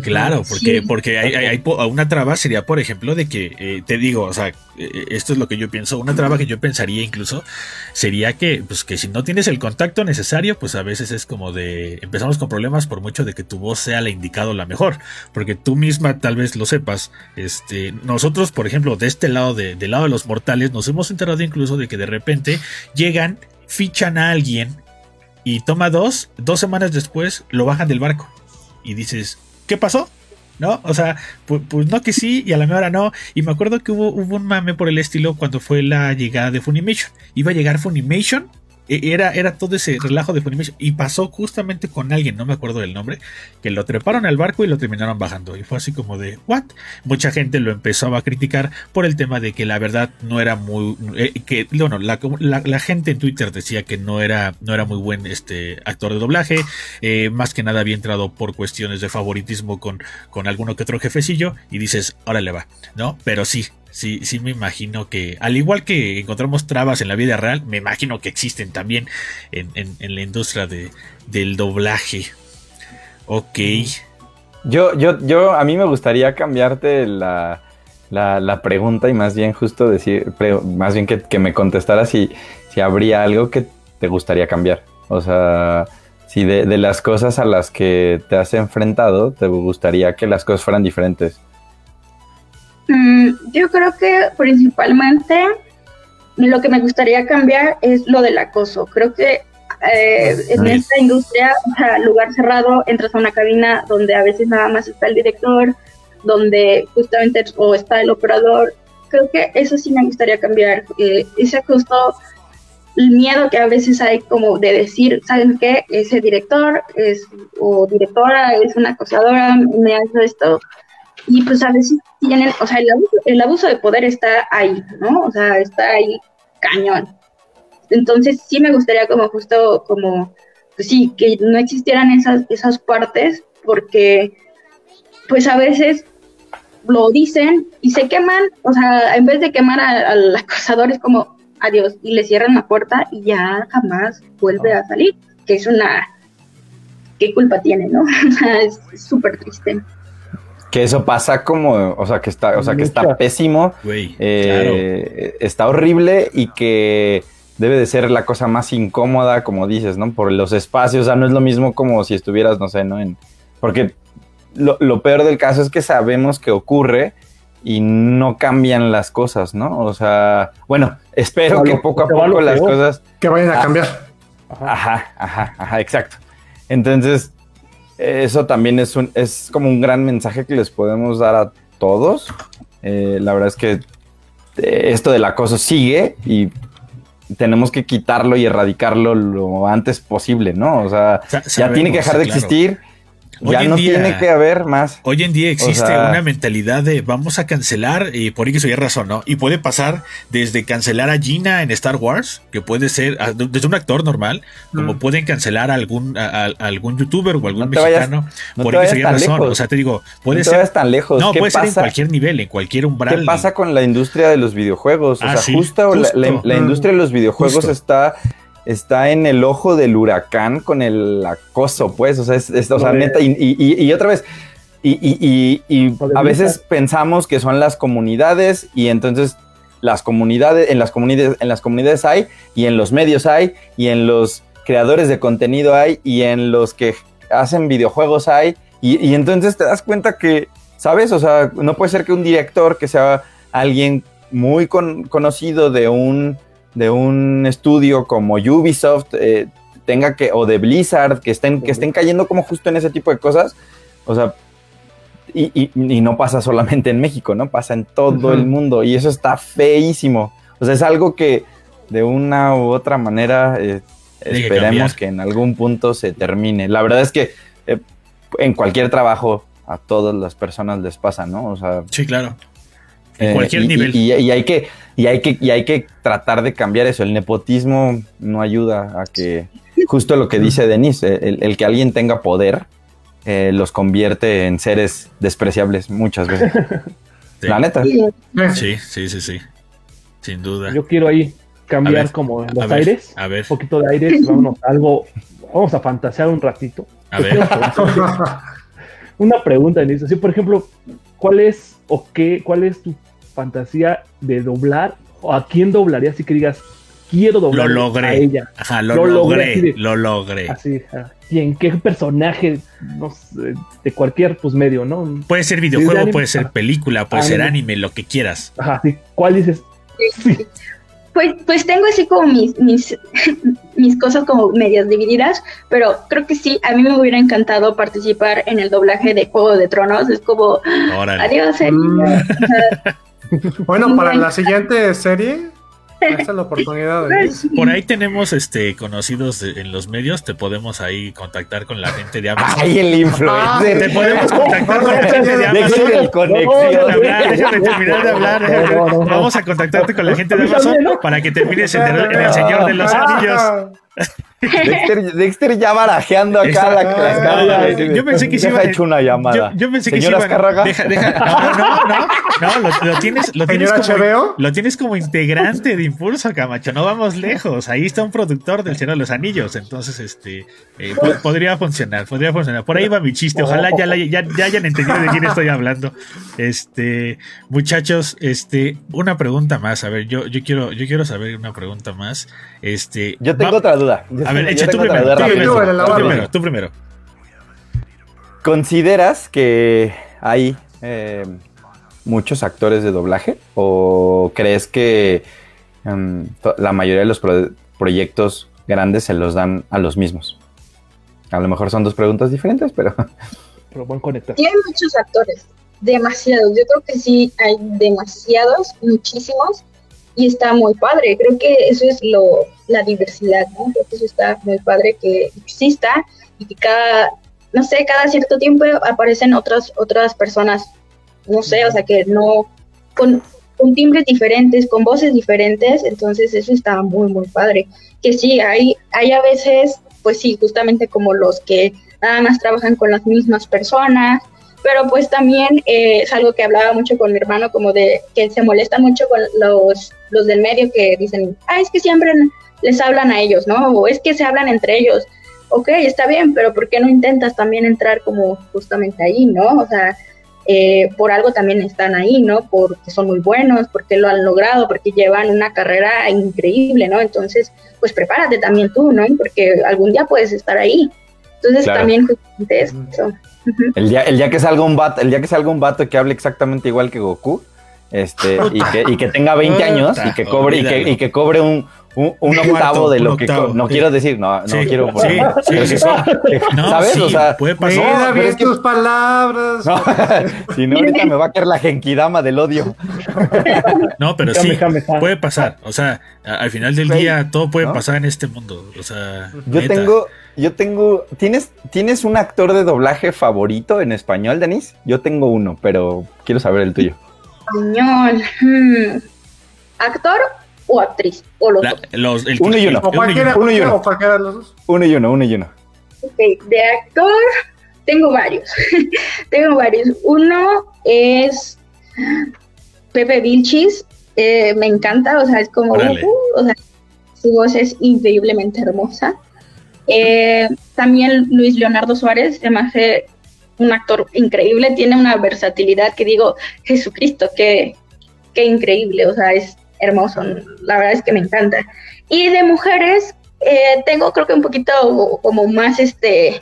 Claro, porque, porque hay, hay- hay una traba sería, por ejemplo, de que, eh, te digo, o sea, eh, esto es lo que yo pienso, una traba que yo pensaría incluso sería que, pues, que si no tienes el contacto necesario, pues a veces es como de, empezamos con problemas por mucho de que tu voz sea la indicada o la mejor, porque tú misma tal vez lo sepas, este, nosotros, por ejemplo, de este lado, de, del lado de los mortales, nos hemos enterado incluso de que de repente llegan, fichan a alguien y toma dos, dos semanas después lo bajan del barco y dices, ¿qué pasó? ¿No? O sea, pues, no que sí y a la hora no. Y me acuerdo que hubo, hubo un mame por el estilo cuando fue la llegada de Funimation. Iba a llegar Funimation. Era, era todo ese relajo de Funimation. Y pasó justamente con alguien, no me acuerdo del nombre, que lo treparon al barco y lo terminaron bajando. Y fue así como de, ¿what? Mucha gente lo empezaba a criticar por el tema de que la verdad no era muy. eh, que, bueno, la gente en Twitter decía que no era, no era muy buen este, actor de doblaje. eh, más que nada había entrado por cuestiones de favoritismo con, con alguno que otro jefecillo. Y dices, órale va, ¿no? Pero sí. Sí, sí me imagino que, al igual que encontramos trabas en la vida real, me imagino que existen también en, en- la industria de, del doblaje. Ok. Yo, yo, yo, a mí me gustaría cambiarte la, la, la pregunta y más bien justo decir, más bien que, que me contestaras si, si habría algo que te gustaría cambiar. O sea, si de, de las cosas a las que te has enfrentado, te gustaría que las cosas fueran diferentes. Mm, yo creo que principalmente lo que me gustaría cambiar es lo del acoso. Creo que eh, en esta industria, o sea, lugar cerrado, entras a una cabina donde a veces nada más está el director, donde justamente o está el operador. Creo que eso sí me gustaría cambiar. eh, ese justo el miedo que a veces hay como de decir, ¿saben qué? Ese director es, o directora es una acosadora, me hace esto. Y pues a veces tienen, o sea, el abuso, el abuso de poder está ahí, ¿no? O sea, está ahí cañón. Entonces sí me gustaría como justo, como, pues sí, que no existieran esas, esas partes, porque pues a veces lo dicen y se queman, o sea, en vez de quemar al acosador es como adiós y le cierran la puerta y ya jamás vuelve a salir, que es una, ¿qué culpa tiene, no? (laughs) Es súper triste. Que eso pasa como, o sea, que está, o sea, que está pésimo, claro. eh, está horrible y que debe de ser la cosa más incómoda, como dices, ¿no? Por los espacios, o sea, no es lo mismo como si estuvieras, no sé, ¿no? En, porque lo, lo peor del caso es que sabemos que ocurre y no cambian las cosas, ¿no? O sea, bueno, espero que poco a poco las peor. cosas... Que vayan a Ah. cambiar. Ajá, ajá, ajá, exacto. Entonces, eso también es, un, es como un gran mensaje que les podemos dar a todos. Eh, la verdad es que eh, esto del acoso sigue y tenemos que quitarlo y erradicarlo lo antes posible, ¿no? O sea, Sa- ya tiene que dejar de claro. existir. Hoy ya en no día- tiene que haber más. Hoy en día existe sea- una mentalidad de vamos a cancelar y por X o Y razón, ¿no? Y puede pasar desde cancelar a Gina en Star Wars, que puede ser a- desde un actor normal, como Mm. pueden cancelar a algún, a, algún youtuber o algún No te vayas- mexicano no por X o Y razón. lejos. O sea, te digo, puede no te ser. tan lejos. No, ¿Qué puede ser en pasa? cualquier nivel, en cualquier umbral. ¿Qué pasa con la industria de los videojuegos? O Ah, sea, sí, justo, la- la, justo. la industria de los videojuegos Justo. está, está en el ojo del huracán con el acoso, pues. O sea, es, es- o sea, neta, y, y- y- otra vez. Y, y- a veces pensamos que son las comunidades y entonces las comunidades, en las comunidades, en las comunidades hay, y en los medios hay, y en los creadores de contenido hay, y en los que hacen videojuegos hay, y, y entonces te das cuenta que, ¿sabes? O sea, no puede ser que un director que sea alguien muy con- conocido de un, de un estudio como Ubisoft eh, tenga que, o de Blizzard, que estén, que estén cayendo como justo en ese tipo de cosas. O sea, y, y- y no pasa solamente en México, ¿no? Pasa en todo Ujú. el mundo y eso está feísimo. O sea, es algo que de una u otra manera eh, que esperemos cambiar. que en algún punto se termine. La verdad es que eh, en cualquier trabajo a todas las personas les pasa, ¿no? O sea, Sí, claro. En eh, cualquier y- nivel. Y, y hay que, y, hay que, y hay que tratar de cambiar eso. El nepotismo no ayuda a que, justo lo que dice Denise, el, el que alguien tenga poder eh, los convierte en seres despreciables muchas veces. (laughs) Sí. La neta. Sí, Eh, Sí, sí, sí. Sin duda. Yo quiero ahí cambiar ver, como a los ver, aires. A ver, Un poquito de aires, vámonos a algo. Vamos a fantasear un ratito. a ver. (laughs) una pregunta, Denise. Así, por ejemplo, ¿cuál es o qué, cuál es tu fantasía de doblar? ¿O a quién doblaría si que digas, quiero doblar Lo logré. a ella? Ajá, lo, Lo logré, logré, así de- lo logré. Así, ajá. ¿Y en qué personaje, no sé, de cualquier pues medio, ¿no? Puede ser videojuego, anime- puede ser ajá. película, puede ser Anime. lo que quieras. Ajá, sí. ¿Cuál dices? Sí. Pues, pues tengo así como mis, mis, (laughs) mis cosas como medias divididas, pero creo que sí, a mí me hubiera encantado participar en el doblaje de Juego de Tronos. Es como, Órale. adiós, eh. (laughs) Bueno, para la siguiente serie, esta es la oportunidad de Por ahí tenemos este conocidos de- en los medios, te podemos ahí contactar con la gente de Amazon. Ay, el Te influencer. podemos contactar con la gente de Amazon. Déjame conexión. hablar, déjame terminar de hablar. Vamos a contactarte con la gente de Amazon para que termines en el, en el Señor de los Anillos. Dexter, Dexter ya barajeando acá la, la cámara. Yo pensé que Deja iba- hecho una llamada. Yo, yo pensé que Señora iban-. Deja, deja, no, no, no, no, lo, lo tienes, lo tienes como, HBO. lo tienes como integrante de Impulso, Camacho. No vamos lejos. Ahí está un productor del Señor de los Anillos. Entonces, este, eh, po- podría funcionar, podría funcionar. Por ahí va mi chiste. Ojalá ya, la- ya, ya hayan entendido de quién estoy hablando. Este, muchachos, este, una pregunta más. A ver, yo, yo quiero, yo quiero saber una pregunta más. Este, Yo tengo va- otra duda. Yo A ver, echa tú primero. duda Tú primero, el tú lavado. primero, tú primero. ¿Consideras que hay eh, muchos actores de doblaje? ¿O crees que em, la mayoría de los pro- proyectos grandes se los dan a los mismos? A lo mejor son dos preguntas diferentes, pero (laughs) Pero buen conectar. Tiene muchos actores, demasiados. Yo creo que sí hay demasiados, muchísimos, y está muy padre. Creo que eso es lo, la diversidad, ¿no? Creo que eso está muy padre que exista y que cada, no sé, cada cierto tiempo aparecen otras, otras personas, no sé, o sea, que no, con, timbres diferentes, con voces diferentes, entonces eso está muy, muy padre. Que sí, hay, hay a veces, pues sí, justamente como los que nada más trabajan con las mismas personas, pero pues también eh, es algo que hablaba mucho con mi hermano, como de que se molesta mucho con los, los del medio que dicen, ah, es que siempre les hablan a ellos, ¿no? O es que se hablan entre ellos. Ok, está bien, pero ¿por qué no intentas también entrar como justamente ahí, ¿no? O sea, eh, por algo también están ahí, ¿no? Porque son muy buenos, porque lo han logrado, porque llevan una carrera increíble, ¿no? Entonces, pues prepárate también tú, ¿no? Porque algún día puedes estar ahí. Entonces Claro. también justamente es eso. El día, el día que salga un vato, el día que salga un vato que hable exactamente igual que Goku, este, y que, y que tenga 20 (laughs) años y que cobre, y que, y que cobre un, un, octavo cuarto, de lo que octavo, no sí. quiero decir, no, no Sí, quiero sí, sí, sí, sí. co- (laughs) No, ¿sabes? sí, o sea, puede pasar. Pero bien es que- tus palabras. (laughs) no, si no ahorita me va a caer la genkidama del odio. (laughs) No, pero sí, jame, jame. puede pasar. O sea, al final del día todo puede ¿no? pasar en este mundo. O sea, Yo neta. tengo, yo tengo, ¿tienes, ¿tienes un actor de doblaje favorito en español, Denis? Yo tengo uno, pero quiero saber el tuyo. Español. hmm. ¿Actor o actriz? O los La- dos. los, el Uno y uno. O cualquiera, uno y uno. o cualquiera de los dos. Uno y uno, uno y uno. Ok, de actor tengo varios. (laughs) tengo varios. Uno es Pepe Vilchis. eh, me encanta, o sea, es como, uh, o sea, su voz es increíblemente hermosa. Eh, también Luis Leonardo Suárez, me hace un actor increíble, tiene una versatilidad que digo, Jesucristo, qué, qué increíble, o sea, es hermoso, la verdad es que me encanta. Y de mujeres, eh, tengo creo que un poquito como más este,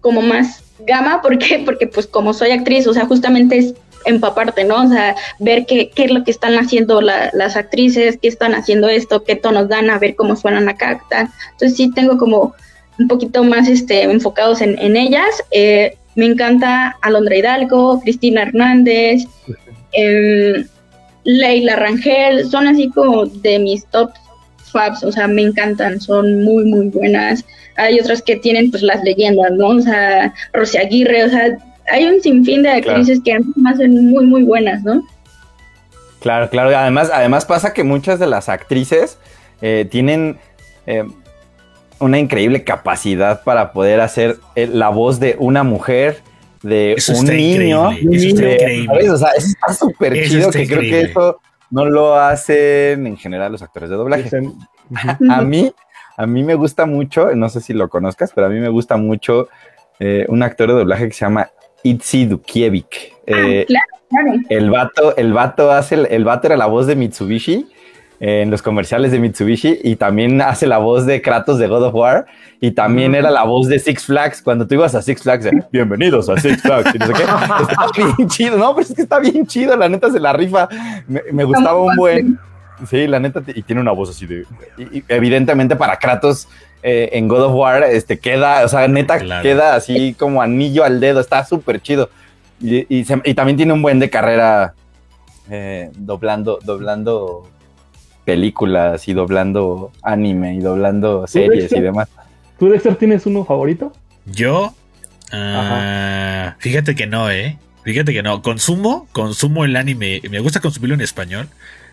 como más gama, (laughs) ¿por qué? Porque pues como soy actriz, o sea, justamente es empaparte, ¿no? O sea, ver qué, qué es lo que están haciendo la- las actrices, qué están haciendo esto, qué tonos dan, a ver cómo suenan acá, tal. Entonces sí tengo como un poquito más este, enfocados en, en ellas. Eh, me encanta Alondra Hidalgo, Cristina Hernández, Leila Rangel, son así como de mis top faps, o sea, me encantan, son muy, muy buenas. Hay otras que tienen pues las leyendas, ¿no? O sea, Rosy Aguirre, o sea, hay un sinfín de Claro. actrices que a mí me hacen muy, muy buenas, ¿no? Claro, claro. y Además, además pasa que muchas de las actrices eh, tienen eh, una increíble capacidad para poder hacer eh, la voz de una mujer, de Eso un está niño. increíble, eso está de- increíble. ¿sabes? O sea, está súper chido está que creo que eso no lo hacen en general los actores de doblaje. Dicen. (laughs) A mí, a mí me gusta mucho, no sé si lo conozcas, pero a mí me gusta mucho eh, un actor de doblaje que se llama Itzy Dukiewicz. Eh, claro, claro. el vato, el vato hace, el, el vato era la voz de Mitsubishi eh, en los comerciales de Mitsubishi y también hace la voz de Kratos de God of War y también era la voz de Six Flags cuando tú ibas a Six Flags. eh, Bienvenidos a Six Flags. y no sé qué. (laughs) Está bien chido, no, pero es que está bien chido, la neta se la rifa. Me, me gustaba un buen. Sí, la neta, y tiene una voz así de. y- y evidentemente para Kratos eh, en God of War, este queda, o sea, neta Claro. queda así como anillo al dedo, está súper chido. Y, y se- y también tiene un buen de carrera eh, doblando, doblando películas y doblando anime y doblando series y demás. ¿Tú, Dexter, tienes uno favorito? Yo, ah, fíjate que no, eh. Fíjate que no. Consumo, consumo el anime. Me gusta consumirlo en español.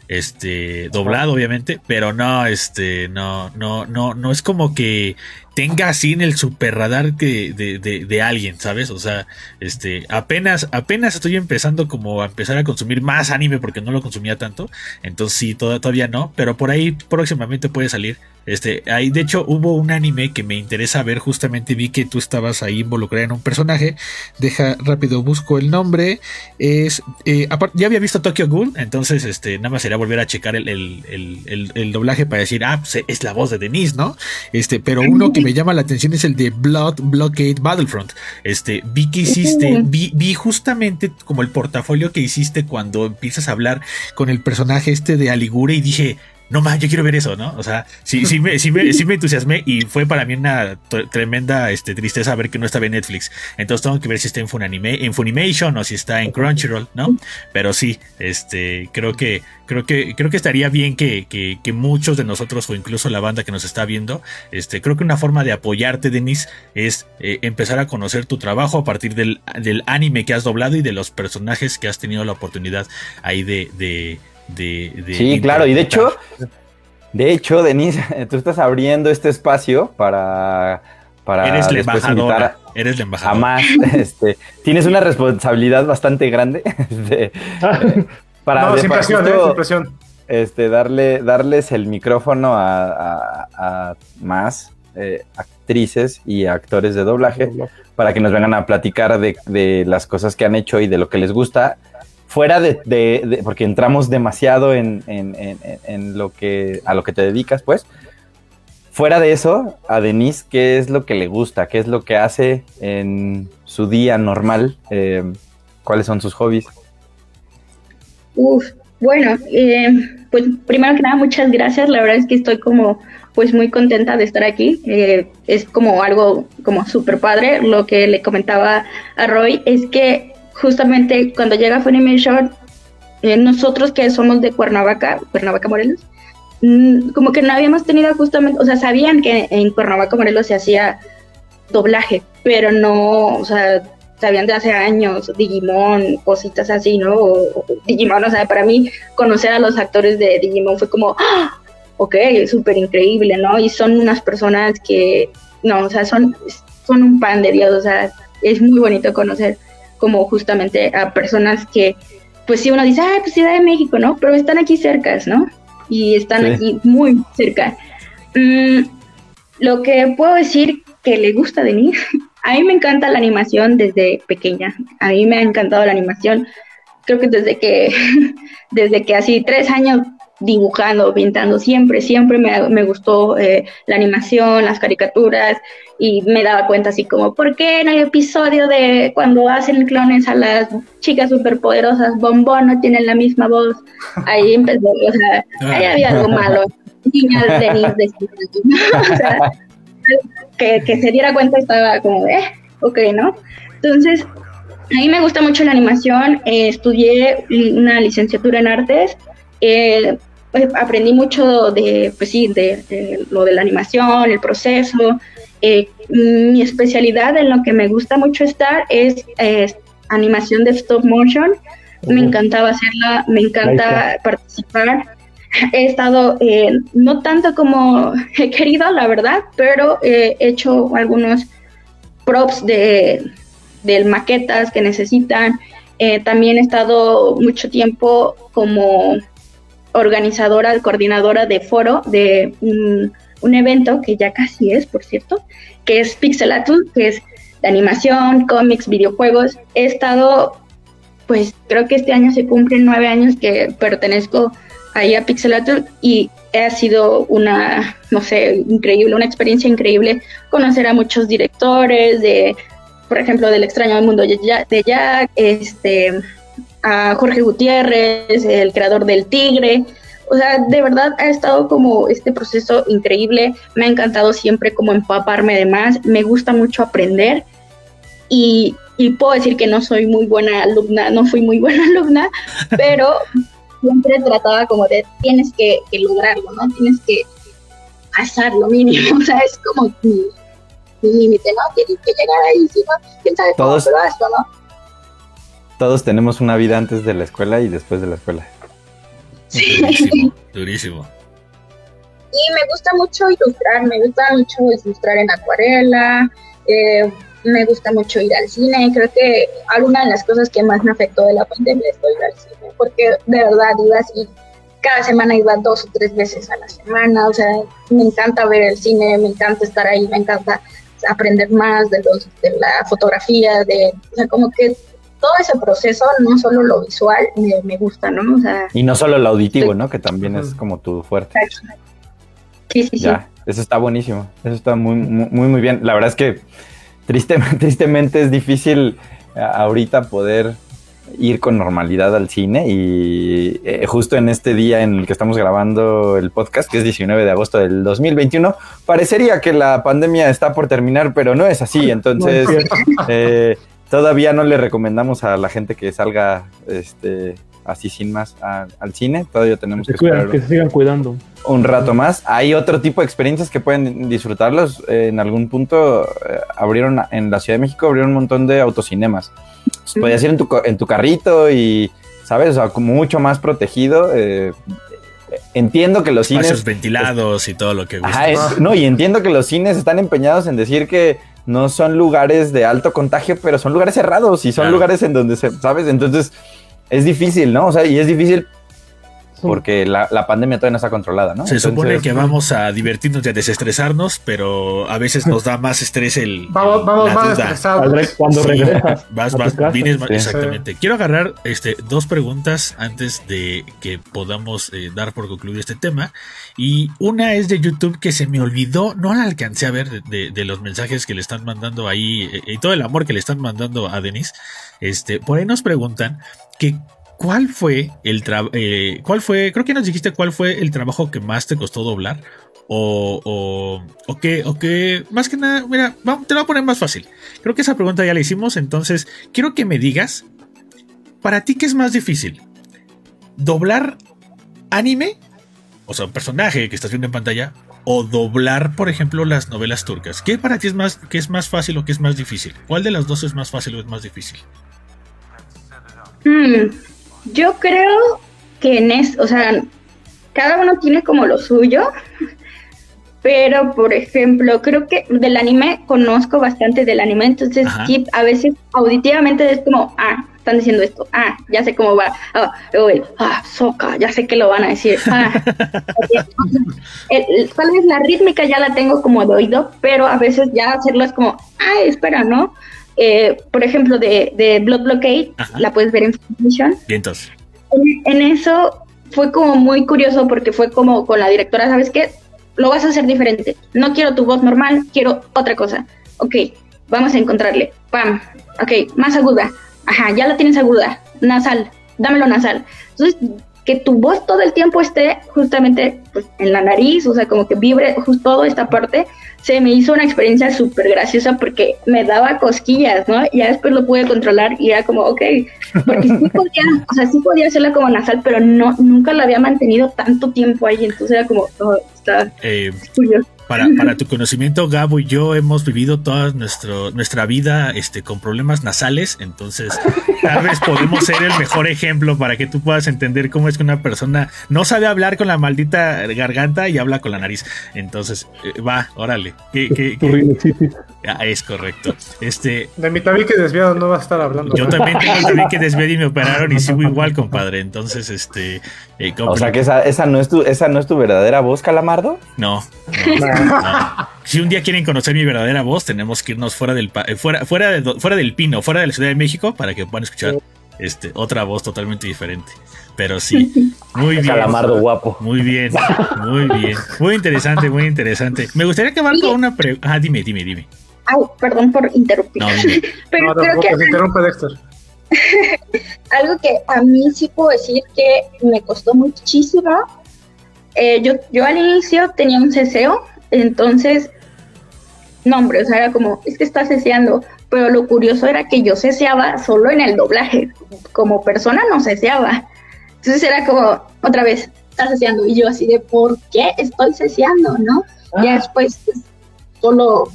Este, doblado, obviamente, pero no, este, no, no, no, no es como que tenga así en el super radar que de, de, de alguien, ¿sabes? O sea, este, apenas, apenas estoy empezando como a empezar a consumir más anime porque no lo consumía tanto. Entonces sí, toda- todavía no, pero por ahí próximamente puede salir. Este, ahí de hecho hubo un anime que me interesa ver, justamente vi que tú estabas ahí involucrada en un personaje. Deja rápido, busco el nombre. Es, eh, ya había visto Tokyo Ghoul, entonces este, nada más sería volver a checar el, el- el- doblaje para decir, ah, pues, es la voz de Denise, ¿no? Este, pero uno que me llama la atención es el de Blood Blockade Battlefront. Este, vi que hiciste, vi, vi justamente como el portafolio que hiciste cuando empiezas a hablar con el personaje este de Aligure y dije, no más, yo quiero ver eso, ¿no? O sea, sí, sí me, sí sí me entusiasmé y fue para mí una tremenda este, tristeza ver que no estaba en Netflix. Entonces tengo que ver si está en Funanime, en Funimation o si está en Crunchyroll, ¿no? Pero sí, este, creo que, creo que, creo que estaría bien que, que, que muchos de nosotros o incluso la banda que nos está viendo, este, creo que una forma de apoyarte, Denis, es eh, empezar a conocer tu trabajo a partir del, del anime que has doblado y de los personajes que has tenido la oportunidad ahí de, de, de, de Sí, claro, y de hecho, de hecho, Denise, (laughs) tú estás abriendo este espacio para, para Eres la después invitar embajadora. a- Eres la embajadora. más. (laughs) Este, tienes una responsabilidad bastante grande (laughs) este, para, no, de- sin para presión, justo, eh, sin presión. este, darle, darles el micrófono a, a- a más eh, actrices y actores de doblaje para que nos vengan a platicar de, de las cosas que han hecho y de lo que les gusta. Fuera de, porque entramos demasiado en- en lo que a lo que te dedicas, pues. Fuera de eso, a Denise, ¿qué es lo que le gusta? ¿Qué es lo que hace en su día normal? Eh, ¿Cuáles son sus hobbies? Uf, bueno, eh, pues primero que nada, muchas gracias. La verdad es que estoy como pues muy contenta de estar aquí. Eh, es como algo como súper padre. Lo que le comentaba a Roy es que justamente cuando llega Funimation, eh, nosotros que somos de Cuernavaca, Cuernavaca Morelos, mm, como que no habíamos tenido justamente, o sea, sabían que en Cuernavaca Morelos se hacía doblaje, pero no, o sea, sabían de hace años, Digimon, cositas así, ¿no? O- Digimon, o sea, para mí conocer a los actores de Digimon fue como, ¡ah! ok, súper increíble, ¿no? Y son unas personas que, no, o sea, son, son un pan de Dios, o sea, es muy bonito conocer como justamente a personas que, pues sí, uno dice, ah, pues Ciudad de México, ¿no? Pero están aquí cercas, ¿no? Y están Sí. aquí muy cerca. Mm, lo que puedo decir que le gusta de mí, (laughs) a mí me encanta la animación desde pequeña. A mí me ha encantado la animación. Creo que desde que, (laughs) desde que así tres años dibujando, pintando, siempre, siempre me, me gustó eh, la animación, las caricaturas y me daba cuenta así como, ¿por qué en el episodio de cuando hacen clones a las chicas superpoderosas, Bombón no tienen la misma voz? Ahí empezó, o sea, ahí había algo malo. Niña de Denise de (laughs) o sea, que, que se diera cuenta estaba como, eh, ok, ¿no? Entonces, a mí me gusta mucho la animación, eh, estudié una licenciatura en artes, eh, pues, aprendí mucho de, pues sí, de, de lo de la animación, el proceso. Eh, mi especialidad en lo que me gusta mucho estar es eh, animación de stop motion. Me encantaba hacerla, me encanta participar. He estado, eh, no tanto como (laughs) he querido, la verdad, pero he hecho algunos props de, de maquetas que necesitan. Eh, también he estado mucho tiempo como organizadora, coordinadora de foro de un, evento que ya casi es, por cierto, que es Pixelatus, que es de animación, cómics, videojuegos. He estado, pues creo que este año se cumplen nueve años que pertenezco ahí a Pixelator y ha sido una, no sé, increíble, una experiencia increíble conocer a muchos directores de, por ejemplo, del extraño mundo de Jack, este, a Jorge Gutiérrez, el creador del Tigre. O sea, de verdad ha estado como este proceso increíble. Me ha encantado siempre como empaparme de más. Me gusta mucho aprender. Y, y puedo decir que no soy muy buena alumna, no fui muy (laughs) buena alumna, pero siempre trataba como de tienes que, lograrlo, ¿no? Tienes que pasar lo mínimo, (laughs) o sea, es como mi, límite, ¿no? Tienes que llegar ahí, si no, quién sabe todos, ¿no? Todos tenemos una vida antes de la escuela y después de la escuela. Sí. Durísimo, durísimo. Y me gusta mucho ilustrar, me gusta mucho ilustrar en acuarela, eh, me gusta mucho ir al cine. Creo que alguna de las cosas que más me afectó de la pandemia es ir al cine, porque de verdad iba así, cada semana iba dos o tres veces a la semana. O sea, me encanta ver el cine, me encanta estar ahí, me encanta aprender más de, los, de la fotografía, de, o sea, como que todo ese proceso, no solo lo visual, me, gusta, ¿no? O sea, y no solo lo auditivo, ¿no? Que también es como tu fuerte. Sí, sí, ya, Eso está buenísimo. Eso está muy, muy, muy bien. La verdad es que (laughs) tristemente es difícil eh, ahorita poder ir con normalidad al cine y eh, justo en este día en el que estamos grabando el podcast, que es 19 de agosto del 2021, parecería que la pandemia está por terminar, pero no es así. (laughs) Entonces, eh, todavía no le recomendamos a la gente que salga este, así sin más al cine. Todavía tenemos que, esperar que se sigan cuidando. Un rato más. Hay otro tipo de experiencias que pueden disfrutarlos. en algún punto eh, abrieron en la Ciudad de México abrieron un montón de autocinemas. Podías ir en tu, en tu carrito y, ¿sabes? O sea, como mucho más protegido. Eh, entiendo que los Espacios cines. ventilados y todo lo que gusta. no, y entiendo que los cines están empeñados en decir que no son lugares de alto contagio, pero son lugares cerrados y son lugares en donde se, ¿sabes? Entonces es difícil, ¿no? O sea, y es difícil porque la, pandemia todavía no está controlada, ¿no? Se supone que vamos a divertirnos y a desestresarnos, pero a veces nos da más estrés el. Vamos, vamos más estresados. Cuando regresas. Vas, vas, vienes exactamente. Quiero agarrar este, dos preguntas antes de que podamos eh, dar por concluir este tema. Y una es de YouTube que se me olvidó, no la alcancé a ver de, los mensajes que le están mandando ahí eh, y todo el amor que le están mandando a Denis. Este, por ahí nos preguntan que ¿Cuál fue el trabajo? Eh, ¿Cuál fue? Creo que nos dijiste cuál fue el trabajo que más te costó doblar. O, o, o que, o que, más que nada, mira, te lo voy a poner más fácil. Creo que esa pregunta ya la hicimos, entonces quiero que me digas, para ti, ¿qué es más difícil? ¿Doblar anime? O sea, un personaje que estás viendo en pantalla. O doblar, por ejemplo, las novelas turcas. ¿Qué para ti es más, qué es más fácil o qué es más difícil? ¿Cuál de las dos es más fácil o es más difícil? Hmm, yo creo que en esto, o sea, cada uno tiene como lo suyo, pero por ejemplo, creo que del anime conozco bastante del anime, entonces a veces auditivamente es como, ah, están diciendo esto, ah, ya sé cómo va, ah, ah soca, ya sé que lo van a decir, ah. (laughs) tal vez la rítmica ya la tengo como de oído, pero a veces ya hacerlo es como, ah, espera, ¿no? Eh, por ejemplo, de, de Blood Blockade, la puedes ver en Funimation. entonces. En, eso fue como muy curioso porque fue como con la directora, ¿sabes qué? Lo vas a hacer diferente. No quiero tu voz normal, quiero otra cosa. Ok, vamos a encontrarle. Pam. Ok, más aguda. Ajá, ya la tienes aguda. Nasal. Dámelo nasal. Entonces, que tu voz todo el tiempo esté justamente pues, en la nariz, o sea, como que vibre justo toda esta parte, se me hizo una experiencia súper graciosa porque me daba cosquillas, ¿no? Y ya después lo pude controlar y era como, ok, porque sí (laughs) podía, o sea, sí podía hacerla como nasal, pero no, nunca la había mantenido tanto tiempo ahí, entonces era como, oh, está eh, curioso. Para, para, tu conocimiento, Gabo y yo hemos vivido toda nuestro, nuestra vida este, con problemas nasales, entonces tal vez podemos ser el mejor ejemplo para que tú puedas entender cómo es que una persona no sabe hablar con la maldita garganta y habla con la nariz. Entonces, eh, va, órale. ¿Qué, ah, es correcto. Este, de mi tabique desviado no va a estar hablando. Yo también tengo el tabique (laughs) desviado y me operaron y sigo igual, compadre. Entonces, este... Eh, o sea que esa, esa, no es tu, esa no es tu verdadera voz, Calamardo. No. No. Si un día quieren conocer mi verdadera voz, tenemos que irnos fuera del pa- eh, fuera, fuera, de, fuera del pino, fuera de la Ciudad de México, para que puedan escuchar este, otra voz totalmente diferente. Pero sí, muy (laughs) bien. Calamardo guapo. Muy bien, muy bien. Muy interesante, muy interesante. Me gustaría acabar con una pregunta. Ah, dime, dime, dime. Ay, perdón por interrumpir. No, (laughs) dime. Pero No, creo que se interrumpe Dexter. (laughs) algo que a mí sí puedo decir que me costó muchísimo. eh, yo, yo al inicio tenía un ceseo, entonces, no hombre, o sea, era como, es que estás ceseando, pero lo curioso era que yo ceseaba solo en el doblaje, como persona no ceseaba. Entonces era como, otra vez, estás ceseando, y yo así de, ¿por qué estoy ceseando, no? Ya después, pues, solo,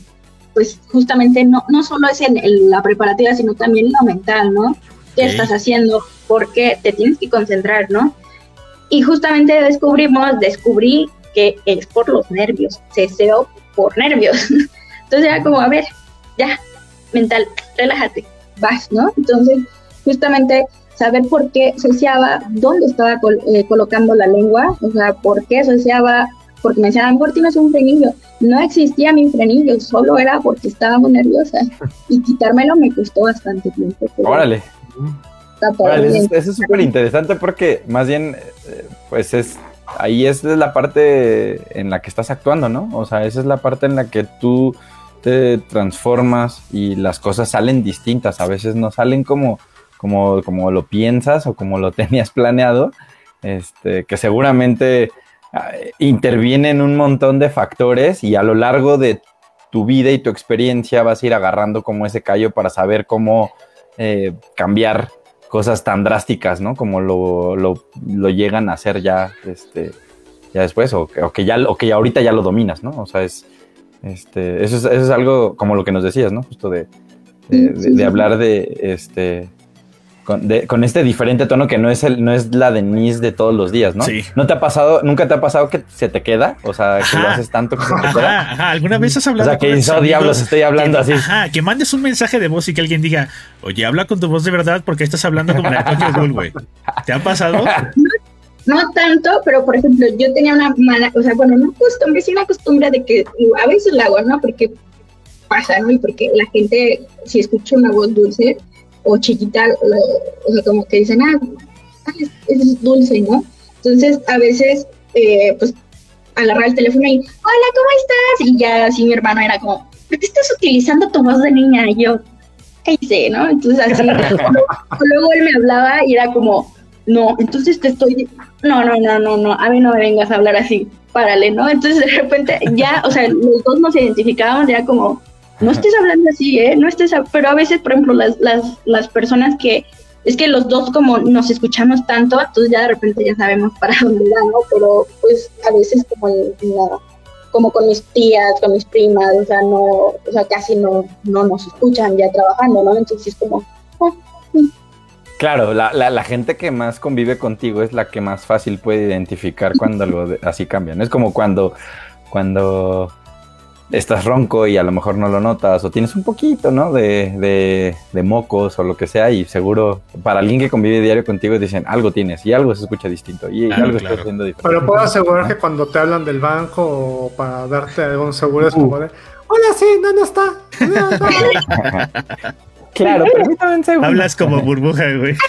pues justamente no, no solo es en, la preparativa, sino también lo mental, ¿no? ¿Qué Ok. estás haciendo? Porque te tienes que concentrar, ¿no? Y justamente descubrimos, descubrí que es por los nervios, ceseo por nervios. (laughs) Entonces era como, a ver, ya, mental, relájate, vas, ¿no? Entonces, justamente saber por qué ceseaba, dónde estaba col- eh, colocando la lengua, o sea, por qué ceseaba, porque me decían, a lo mejor tienes un frenillo. No existía mi frenillo, solo era porque estaba muy nerviosa. (laughs) Y quitármelo me costó bastante tiempo. Órale. Órale, eso, eso es súper interesante porque más bien, eh, pues es, ahí es la parte en la que estás actuando, ¿no? O sea, esa es la parte en la que tú te transformas y las cosas salen distintas. A veces no salen como, como, como lo piensas o como lo (laughs) tenías planeado, este, que seguramente ah, intervienen un montón de factores y a lo largo de tu vida y tu experiencia vas a ir agarrando como ese callo para saber cómo eh, cambiar cosas tan drásticas, ¿no? Como lo, lo, lo llegan a hacer ya, este, ya después, o, que- o que ya, o que ahorita ya lo dominas, ¿no? O sea, es, este, eso es, eso es algo como lo que nos decías, ¿no? Justo de, de, de- de hablar de, este, con, de- con este diferente tono que no es el, no es la Denise de todos los días, ¿no? Sí. ¿No te ha pasado, nunca te ha pasado que se te queda? O sea, que lo haces tanto que se te queda. Ajá, ajá. ¿Alguna vez has O hablado sea, que oh, diablos, estoy hablando que, así. Ajá, que mandes un mensaje de voz y que alguien diga, oye, habla con tu voz de verdad porque estás hablando como la de Ghoul, güey. ¿Te ha pasado? (laughs) No tanto, pero por ejemplo, yo tenía una mala, o sea, bueno, no costumbre, sí una costumbre de que a veces la hago, ¿no? Porque pasa, ¿no? Y porque la gente, si escucha una voz dulce o chiquita, o sea, como que dicen, ah, es, es dulce, ¿no? Entonces, a veces, eh, pues, agarrar el teléfono y, hola, ¿cómo estás? Y ya así mi hermano era como, ¿por qué estás utilizando tu voz de niña? Y yo, ¿qué hice, no? Entonces, así, (laughs) (laughs) luego él me hablaba y era como, no, entonces te estoy, no, no, no, no, no, a mí no me vengas a hablar así, párale, ¿no? Entonces de repente ya, o sea, los dos nos identificábamos ya como, no estés hablando así, ¿eh? No estés, a-". pero a veces, por ejemplo, las, las, las personas que, es que los dos como nos escuchamos tanto, entonces ya de repente ya sabemos para (laughs) dónde va, ¿no? Pero pues a veces como en, como con mis tías, con mis primas, o sea, no, o sea, casi no, no nos escuchan ya trabajando, ¿no? Entonces es como, "Ah, Claro, la, la, la gente que más convive contigo es la que más fácil puede identificar cuando algo así cambia. ¿no? Es como cuando, cuando estás ronco y a lo mejor no lo notas o tienes un poquito, ¿no? De, de, de mocos o lo que sea y seguro para alguien que convive diario contigo dicen algo tienes y algo se escucha distinto y Claro, algo claro. está haciendo diferente. Pero puedo asegurar que cuando te hablan del banco o para darte algún seguro es como de, hola, sí, no, no está. No, no". (laughs) Claro, permítame un segundo. Hablas como burbuja, güey. (laughs)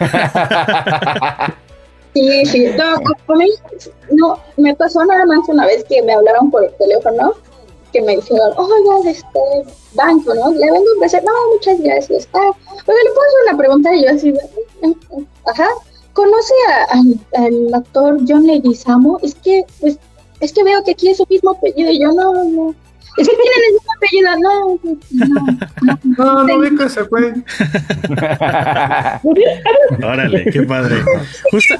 (laughs) Sí, sí, no, mí no, me pasó nada más una vez que me hablaron por el teléfono, que me dijeron, oiga, de este banco, ¿no? Le vengo a ofrecer, no, muchas gracias. Ah, oiga, ¿le puedo hacer una pregunta? Y yo así, "Eh, eh, ajá, ¿conoce al actor John Leguizamo? Es que, pues, es que veo que aquí es su mismo apellido, y yo, no, no, es que tienen el mismo apellido, no, no, no, No, no ubico ese güey. (laughs) Órale, qué padre. Justa-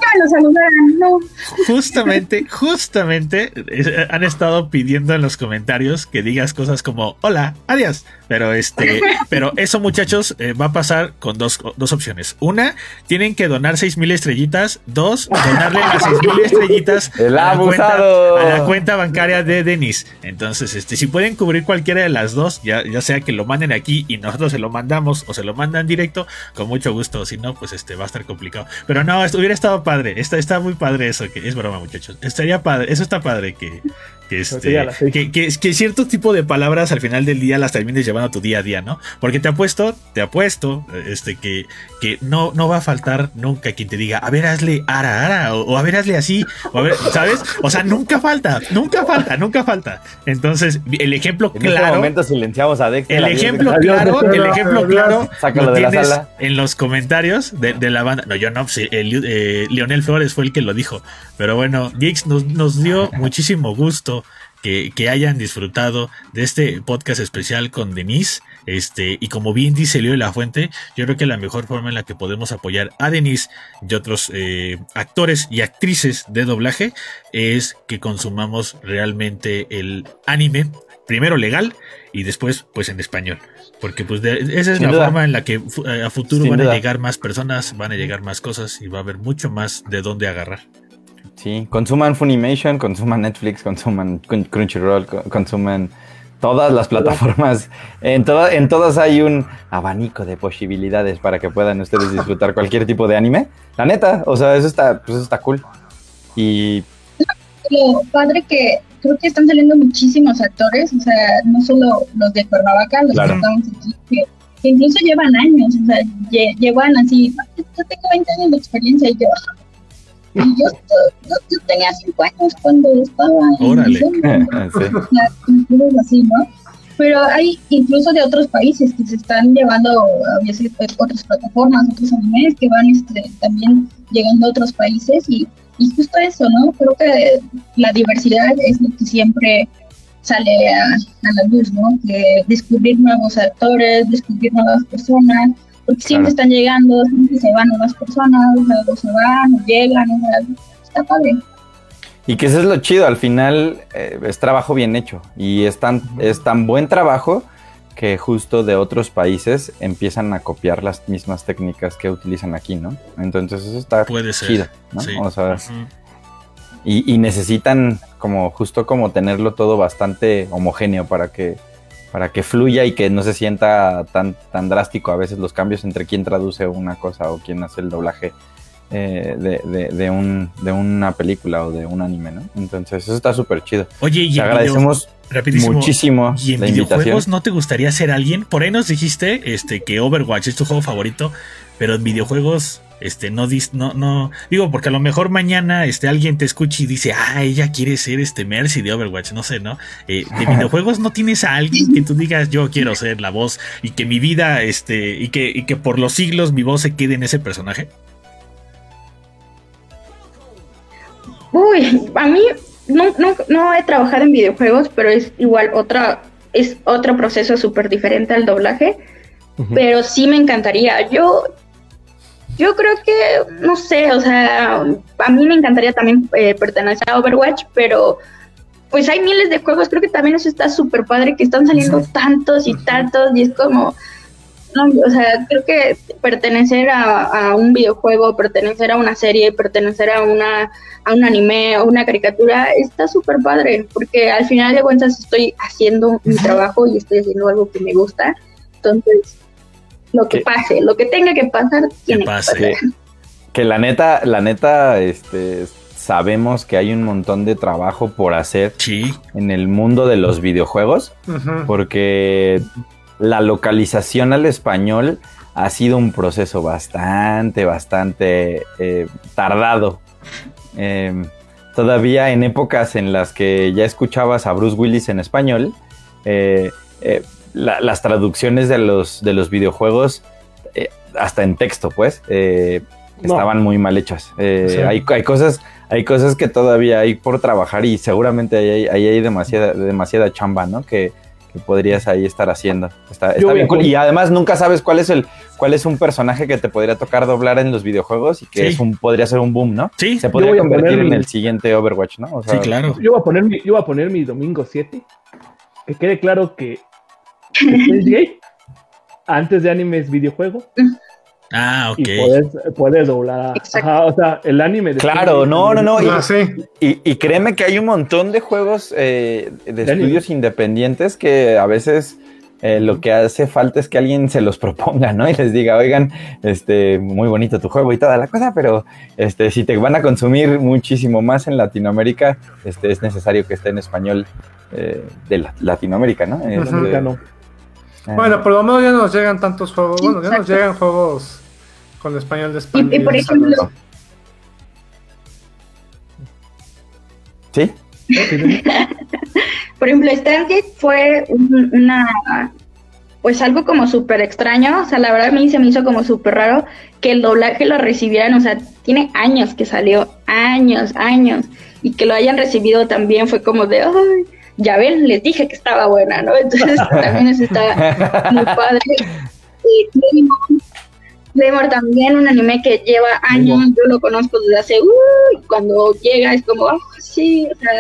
justamente, justamente eh, han estado pidiendo en los comentarios que digas cosas como hola, adiós, Pero este, (laughs) pero eso, muchachos, eh, va a pasar con dos, dos opciones. Una, tienen que donar seis mil estrellitas. Dos, donarle las seis mil estrellitas (laughs) El a la, cuenta, abusado. a la cuenta bancaria de Denis. Entonces, este, si pueden cubrir cualquiera de las dos, ya, ya sea que lo manden aquí y nosotros se lo mandamos o se lo mandan directo, con mucho gusto. Si no, pues este va a estar complicado. Pero no, esto hubiera estado padre. Está, está muy padre eso, que es broma, muchachos. Estaría padre, eso está padre que, que, este, que, que, que cierto tipo de palabras al final del día las termines llevando a tu día a día, ¿no? Porque te apuesto, te apuesto, este, que, que no, no va a faltar nunca quien te diga, a ver, hazle ara, ara, o, o a ver, hazle así, o a ver, ¿sabes? O sea, nunca falta, nunca falta, nunca falta. Entonces, el ejemplo En este claro. momento silenciamos a Dexter. El ejemplo claro, el ejemplo adiós. claro Sácalo lo de la tienes sala. en los comentarios de, de la banda. No, yo no, sí, el- eh, Leonel Flores fue el que lo dijo. Pero bueno, Geeks nos, nos dio muchísimo gusto que, que hayan disfrutado de este podcast especial con Denise. Este, y como bien dice Leo de la Fuente, yo creo que la mejor forma en la que podemos apoyar a Denise y otros eh, actores y actrices de doblaje es que consumamos realmente el anime, primero legal y después pues en español. Porque pues de- esa es Sin la duda. forma en la que eh, a futuro Sin van a llegar más personas, van a llegar más cosas y va a haber mucho más de dónde agarrar. Sí, consuman Funimation, consuman Netflix, consuman Crun- Crunchyroll, co- consuman todas las plataformas. En, toda- en todas hay un abanico de posibilidades para que puedan ustedes disfrutar cualquier tipo de anime. La neta, o sea, eso está, pues eso está cool. Y Lo padre que creo que están saliendo muchísimos actores, o sea, no solo los de Cuernavaca, los Claro. que estamos aquí, que, que incluso llevan años, o sea, lle- llevan así, yo tengo 20 años de experiencia y yo, y yo, yo, yo tenía 5 años cuando estaba en Órale. (laughs) sí. cosas así, ¿no? Pero hay incluso de otros países que se están llevando a veces, otras plataformas, otros animes que van este, también llegando a otros países y, y justo eso, ¿no? Creo que la diversidad es lo que siempre sale a, a la luz, ¿no? Que descubrir nuevos actores, descubrir nuevas personas, porque siempre Claro. están llegando, siempre se van nuevas personas, o sea, o se van, o llegan, o sea, está padre. Y que eso es lo chido, al final eh, es trabajo bien hecho y es tan, es tan buen trabajo que justo de otros países empiezan a copiar las mismas técnicas que utilizan aquí, ¿no? Entonces eso está Puede ser. chido, ¿no? Sí. O sea, Ujú. y, y necesitan como justo como tenerlo todo bastante homogéneo para que para que fluya y que no se sienta tan tan drástico a veces los cambios entre quién traduce una cosa o quién hace el doblaje eh, de, de- de un, de una película o de un anime, ¿no? Entonces eso está súper chido. Oye, y Te agradecemos video- muchísimo ¿Y en la invitación. videojuegos no te gustaría ser alguien? Por ahí nos dijiste este, que Overwatch es tu juego favorito, pero en videojuegos, este, no dis, no, no, digo, porque a lo mejor mañana este, alguien te escucha y dice, ah, ella quiere ser este Mercy de Overwatch, no sé, ¿no? Eh, de (laughs) videojuegos no tienes a alguien que tú digas, yo quiero ser la voz y que mi vida, este, y que, y que por los siglos mi voz se quede en ese personaje. Uy, a mí no, no, no he trabajado en videojuegos, pero es igual otra, es otro proceso súper diferente al doblaje, pero sí me encantaría. Yo, yo creo que, no sé, o sea, a mí me encantaría también eh, pertenecer a Overwatch, pero pues hay miles de juegos, creo que también eso está súper padre, que están saliendo tantos y tantos, y es como, no, o sea, creo que pertenecer a, a un videojuego, pertenecer a una serie, pertenecer a una a un anime, a una caricatura, está súper padre, porque al final de cuentas estoy haciendo mi trabajo y estoy haciendo algo que me gusta. Entonces, lo que pase, lo que tenga que pasar, tiene que pase. pasar. Que, que la neta, la neta, este, sabemos que hay un montón de trabajo por hacer Sí, en el mundo de los videojuegos, porque la localización al español ha sido un proceso bastante, bastante eh, tardado. Eh, todavía en épocas en las que ya escuchabas a Bruce Willis en español, eh, eh, la- las traducciones de los, de los videojuegos, eh, hasta en texto, pues, eh, No. estaban muy mal hechas. Eh, Sí. hay, hay cosas, hay cosas que todavía hay por trabajar y seguramente ahí hay, ahí hay demasiada, demasiada chamba, ¿no? Que, que podrías ahí estar haciendo. Está, bien cool. Y además nunca sabes cuál es el, cuál es un personaje que te podría tocar doblar en los videojuegos y que Sí. es un, podría ser un boom, ¿no? sí, Se podría convertir en mi- el siguiente Overwatch, ¿no? O sea, sí, claro. Yo voy a poner mi, yo voy a poner mi domingo 7. Que quede claro que (laughs) Gate, antes de anime es videojuego Ah, ok. y puedes, puedes doblar. Ajá, o sea, el anime de Claro, no, no, no. Ah, sí. Y, y créeme que hay un montón de juegos eh, de De anime. estudios independientes que a veces eh, lo que hace falta es que alguien se los proponga, ¿no? Y les diga, oigan, este, muy bonito tu juego y toda la cosa, pero este, si te van a consumir muchísimo más en Latinoamérica, este, es necesario que esté en español eh, de la- Latinoamérica, ¿no? Bueno, por lo menos ya no nos llegan tantos juegos. Sí, Bueno, ya nos llegan juegos con español de España. Y- y por ejemplo- ¿Sí? (laughs) Por ejemplo, Stargate fue un- una, pues algo como súper extraño, o sea, la verdad a mí se me hizo como súper raro que el doblaje lo recibieran, o sea, tiene años que salió, años, años, y que lo hayan recibido también fue como de, ay, ya ven, les dije que estaba buena, ¿no? Entonces (laughs) también eso está muy padre. Y Claymore, Claymore también, un anime que lleva años, yo lo conozco desde hace, uy, cuando llega es como, ah, sí, o sea,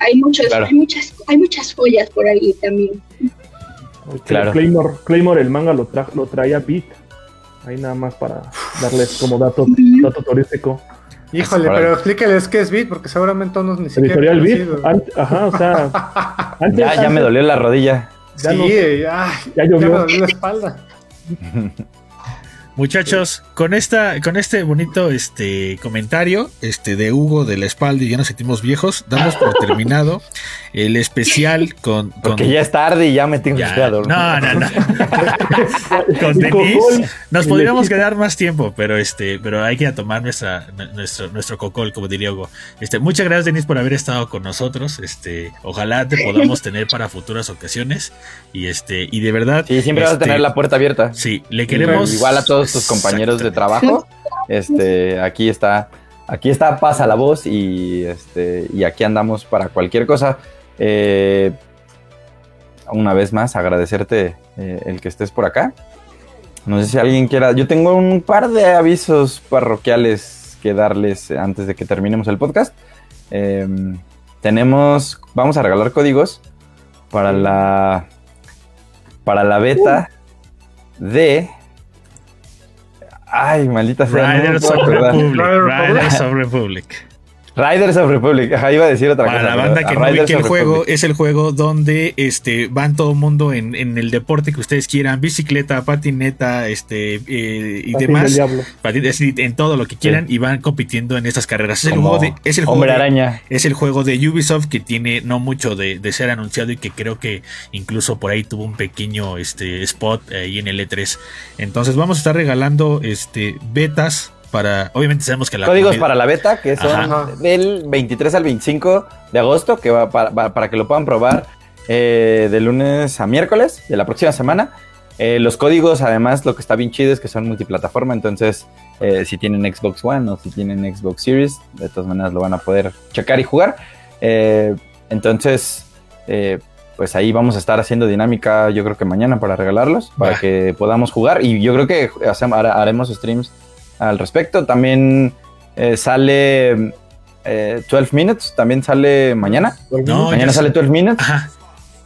hay muchos, Claro. hay muchas, hay muchas joyas por ahí también. Claro. Claymore, Claymore, el manga lo, tra lo traía Beat. Ahí nada más para darles como dato, dato turístico. Híjole, pero explíqueles qué es Beat, porque seguramente unos ni siquiera. Editorial. Ant- ajá, o sea. (laughs) Antes, Ya, ya me dolió la rodilla. ya sí, no- ya ya llovió. me dolió la espalda. (laughs) Muchachos, con esta, con este bonito este comentario este de Hugo de la espalda y ya nos sentimos viejos, damos por terminado (laughs) el especial (laughs) con, con Porque ya es tarde y ya me tengo ya- que dormir. no, no, no. (laughs) con Denise nos podríamos quedar más tiempo, pero este, pero hay que tomar nuestra, nuestro, nuestro cocol, como diría Hugo. Este, muchas gracias, Denise, por haber estado con nosotros. Este, ojalá te (laughs) podamos tener para futuras ocasiones. Y este, y de verdad. Sí, siempre vas a este, tener la puerta abierta. Sí, le queremos. Igual a todos tus compañeros de trabajo. Este, aquí está, aquí está, pasa la voz y este, y aquí andamos para cualquier cosa. Eh, una vez más, agradecerte eh, el que estés por acá. No sé si alguien quiera. Yo tengo un par de avisos parroquiales que darles antes de que terminemos el podcast. Eh, tenemos, vamos a regalar códigos para la para la beta de Ay, maldita sea. Riders of Republic. Riders of Republic. Riders of Republic. Ajá, iba a decir otra Para cosa. la pero- banda que no Riders ubique el juego, Republic. es el juego donde este, van todo el mundo en, en el deporte que ustedes quieran, bicicleta, patineta, este, eh, y Patín demás, es en todo lo que quieran y van compitiendo en estas carreras. Es el juego de, es el juego Hombre de- araña. es el juego de Ubisoft que tiene no mucho de, de ser anunciado y que creo que incluso por ahí tuvo un pequeño este, spot ahí en el E3. Entonces vamos a estar regalando este, betas para, obviamente sabemos que la Códigos para la beta, que son Ajá. del 23 al 25 de agosto, que va para, para- para que lo puedan probar eh, de lunes a miércoles de la próxima semana. Eh, los códigos, además, lo que está bien chido es que son multiplataforma, entonces eh, si tienen Xbox One o si tienen Xbox Series, de todas maneras lo van a poder checar y jugar. Entonces, pues ahí vamos a estar haciendo dinámica, yo creo que mañana para regalarlos, para que podamos jugar y yo creo que hacem- hare- haremos streams al respecto. También eh, sale eh, 12 Minutes, también sale mañana. No, mañana sale 12 Minutes. Ajá.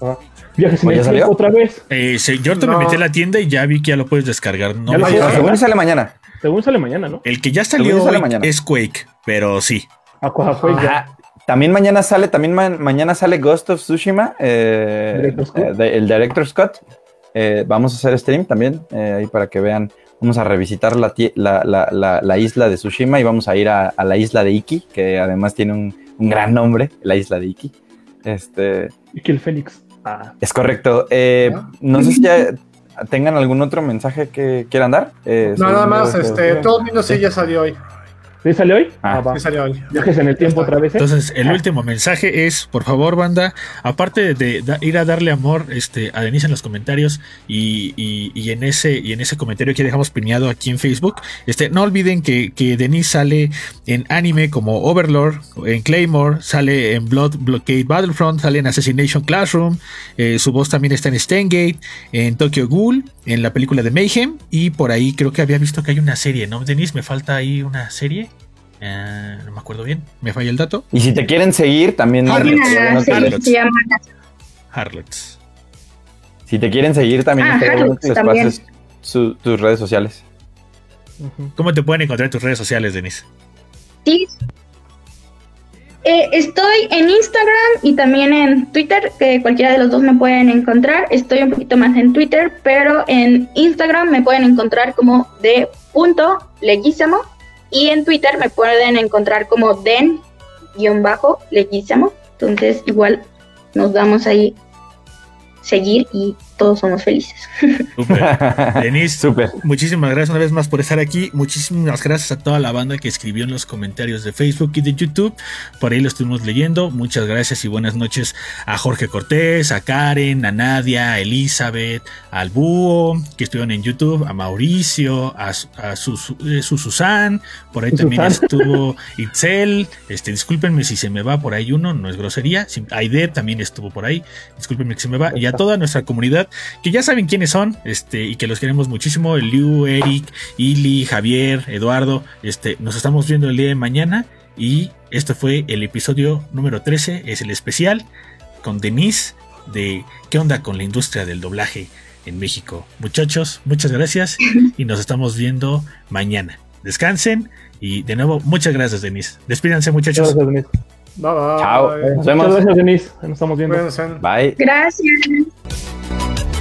Ah, Viajes en ¿O ya el tiempo otra vez. Eh, sí, yo te me metí a la tienda y ya vi que ya lo puedes descargar. No lo según sale mañana. Según sale mañana, ¿no? El que ya salió sale mañana. es Quake, pero sí. Ajá. También mañana sale, también ma- mañana sale Ghost of Tsushima, eh, eh, de- el Director's Cut. Eh, vamos a hacer stream también, eh, ahí para que vean. Vamos a revisitar la, la, la- la- la isla de Tsushima y vamos a ir a, a la isla de Iki, que además tiene un, un gran nombre, la isla de Iki. Este, que el Fénix. Ah, es correcto. Eh, no sé si ya tengan algún otro mensaje que quieran dar. Eh, No, nada más, este, todo el mundo sí ya salió hoy. ¿Sí sale hoy? Ah. Ah, va. Sí salió hoy. Viajes en el tiempo otra vez, ¿eh? Entonces, el último mensaje es, por favor, banda, aparte de, ir a darle amor este, a Denise en los comentarios y, y- y en ese y en ese comentario que dejamos pineado aquí en Facebook, este, no olviden que, que Denise sale en anime como Overlord, en Claymore, sale en Blood Blockade Battlefront, sale en Assassination Classroom, eh, su voz también está en Stengate, en Tokyo Ghoul, en la película de Mayhem y por ahí creo que había visto que hay una serie, ¿no? Denise, me falta ahí una serie. Eh, no me acuerdo bien, me falla el dato. Y si te quieren seguir, también. Harlots. Se llama Harlots. Si te quieren seguir también Ah, también. su- tus redes sociales. ¿Cómo te pueden encontrar en tus redes sociales, Denise? Sí. Eh, estoy en Instagram y también en Twitter, que cualquiera de los dos me pueden encontrar. Estoy un poquito más en Twitter, pero en Instagram me pueden encontrar como de punto leguízamo y en Twitter me pueden encontrar como den guion bajo leguízamo. Entonces igual nos damos ahí seguir y todos somos felices. Súper. (laughs) Denise, Súper. Muchísimas gracias una vez más por estar aquí. Muchísimas gracias a toda la banda que escribió en los comentarios de Facebook y de YouTube. Por ahí lo estuvimos leyendo. Muchas gracias y buenas noches a Jorge Cortés, a Karen, a Nadia, a Elizabeth, al Búho, que estuvieron en YouTube, a Mauricio, a, Su- a su, su- eh, su Susan. Por ahí también Susan. estuvo Itzel. Este, discúlpenme si se me va por ahí uno, no es grosería. Aide también estuvo por ahí. Discúlpenme que se me va. Y a toda nuestra comunidad que ya saben quiénes son, este, y que los queremos muchísimo, Liu, Eric, Ili, Javier, Eduardo, este, nos estamos viendo el día de mañana, y este fue el episodio número 13, es el especial, con Denise, de qué onda con la industria del doblaje en México. Muchachos, muchas gracias, y nos estamos viendo mañana. Descansen, y de nuevo, muchas gracias, Denise. Despídanse, muchachos. Gracias, Denise. Bye, bye. Chao. Nos Muchas vemos. gracias, Denise. Nos estamos viendo. Bye. Gracias. Bye.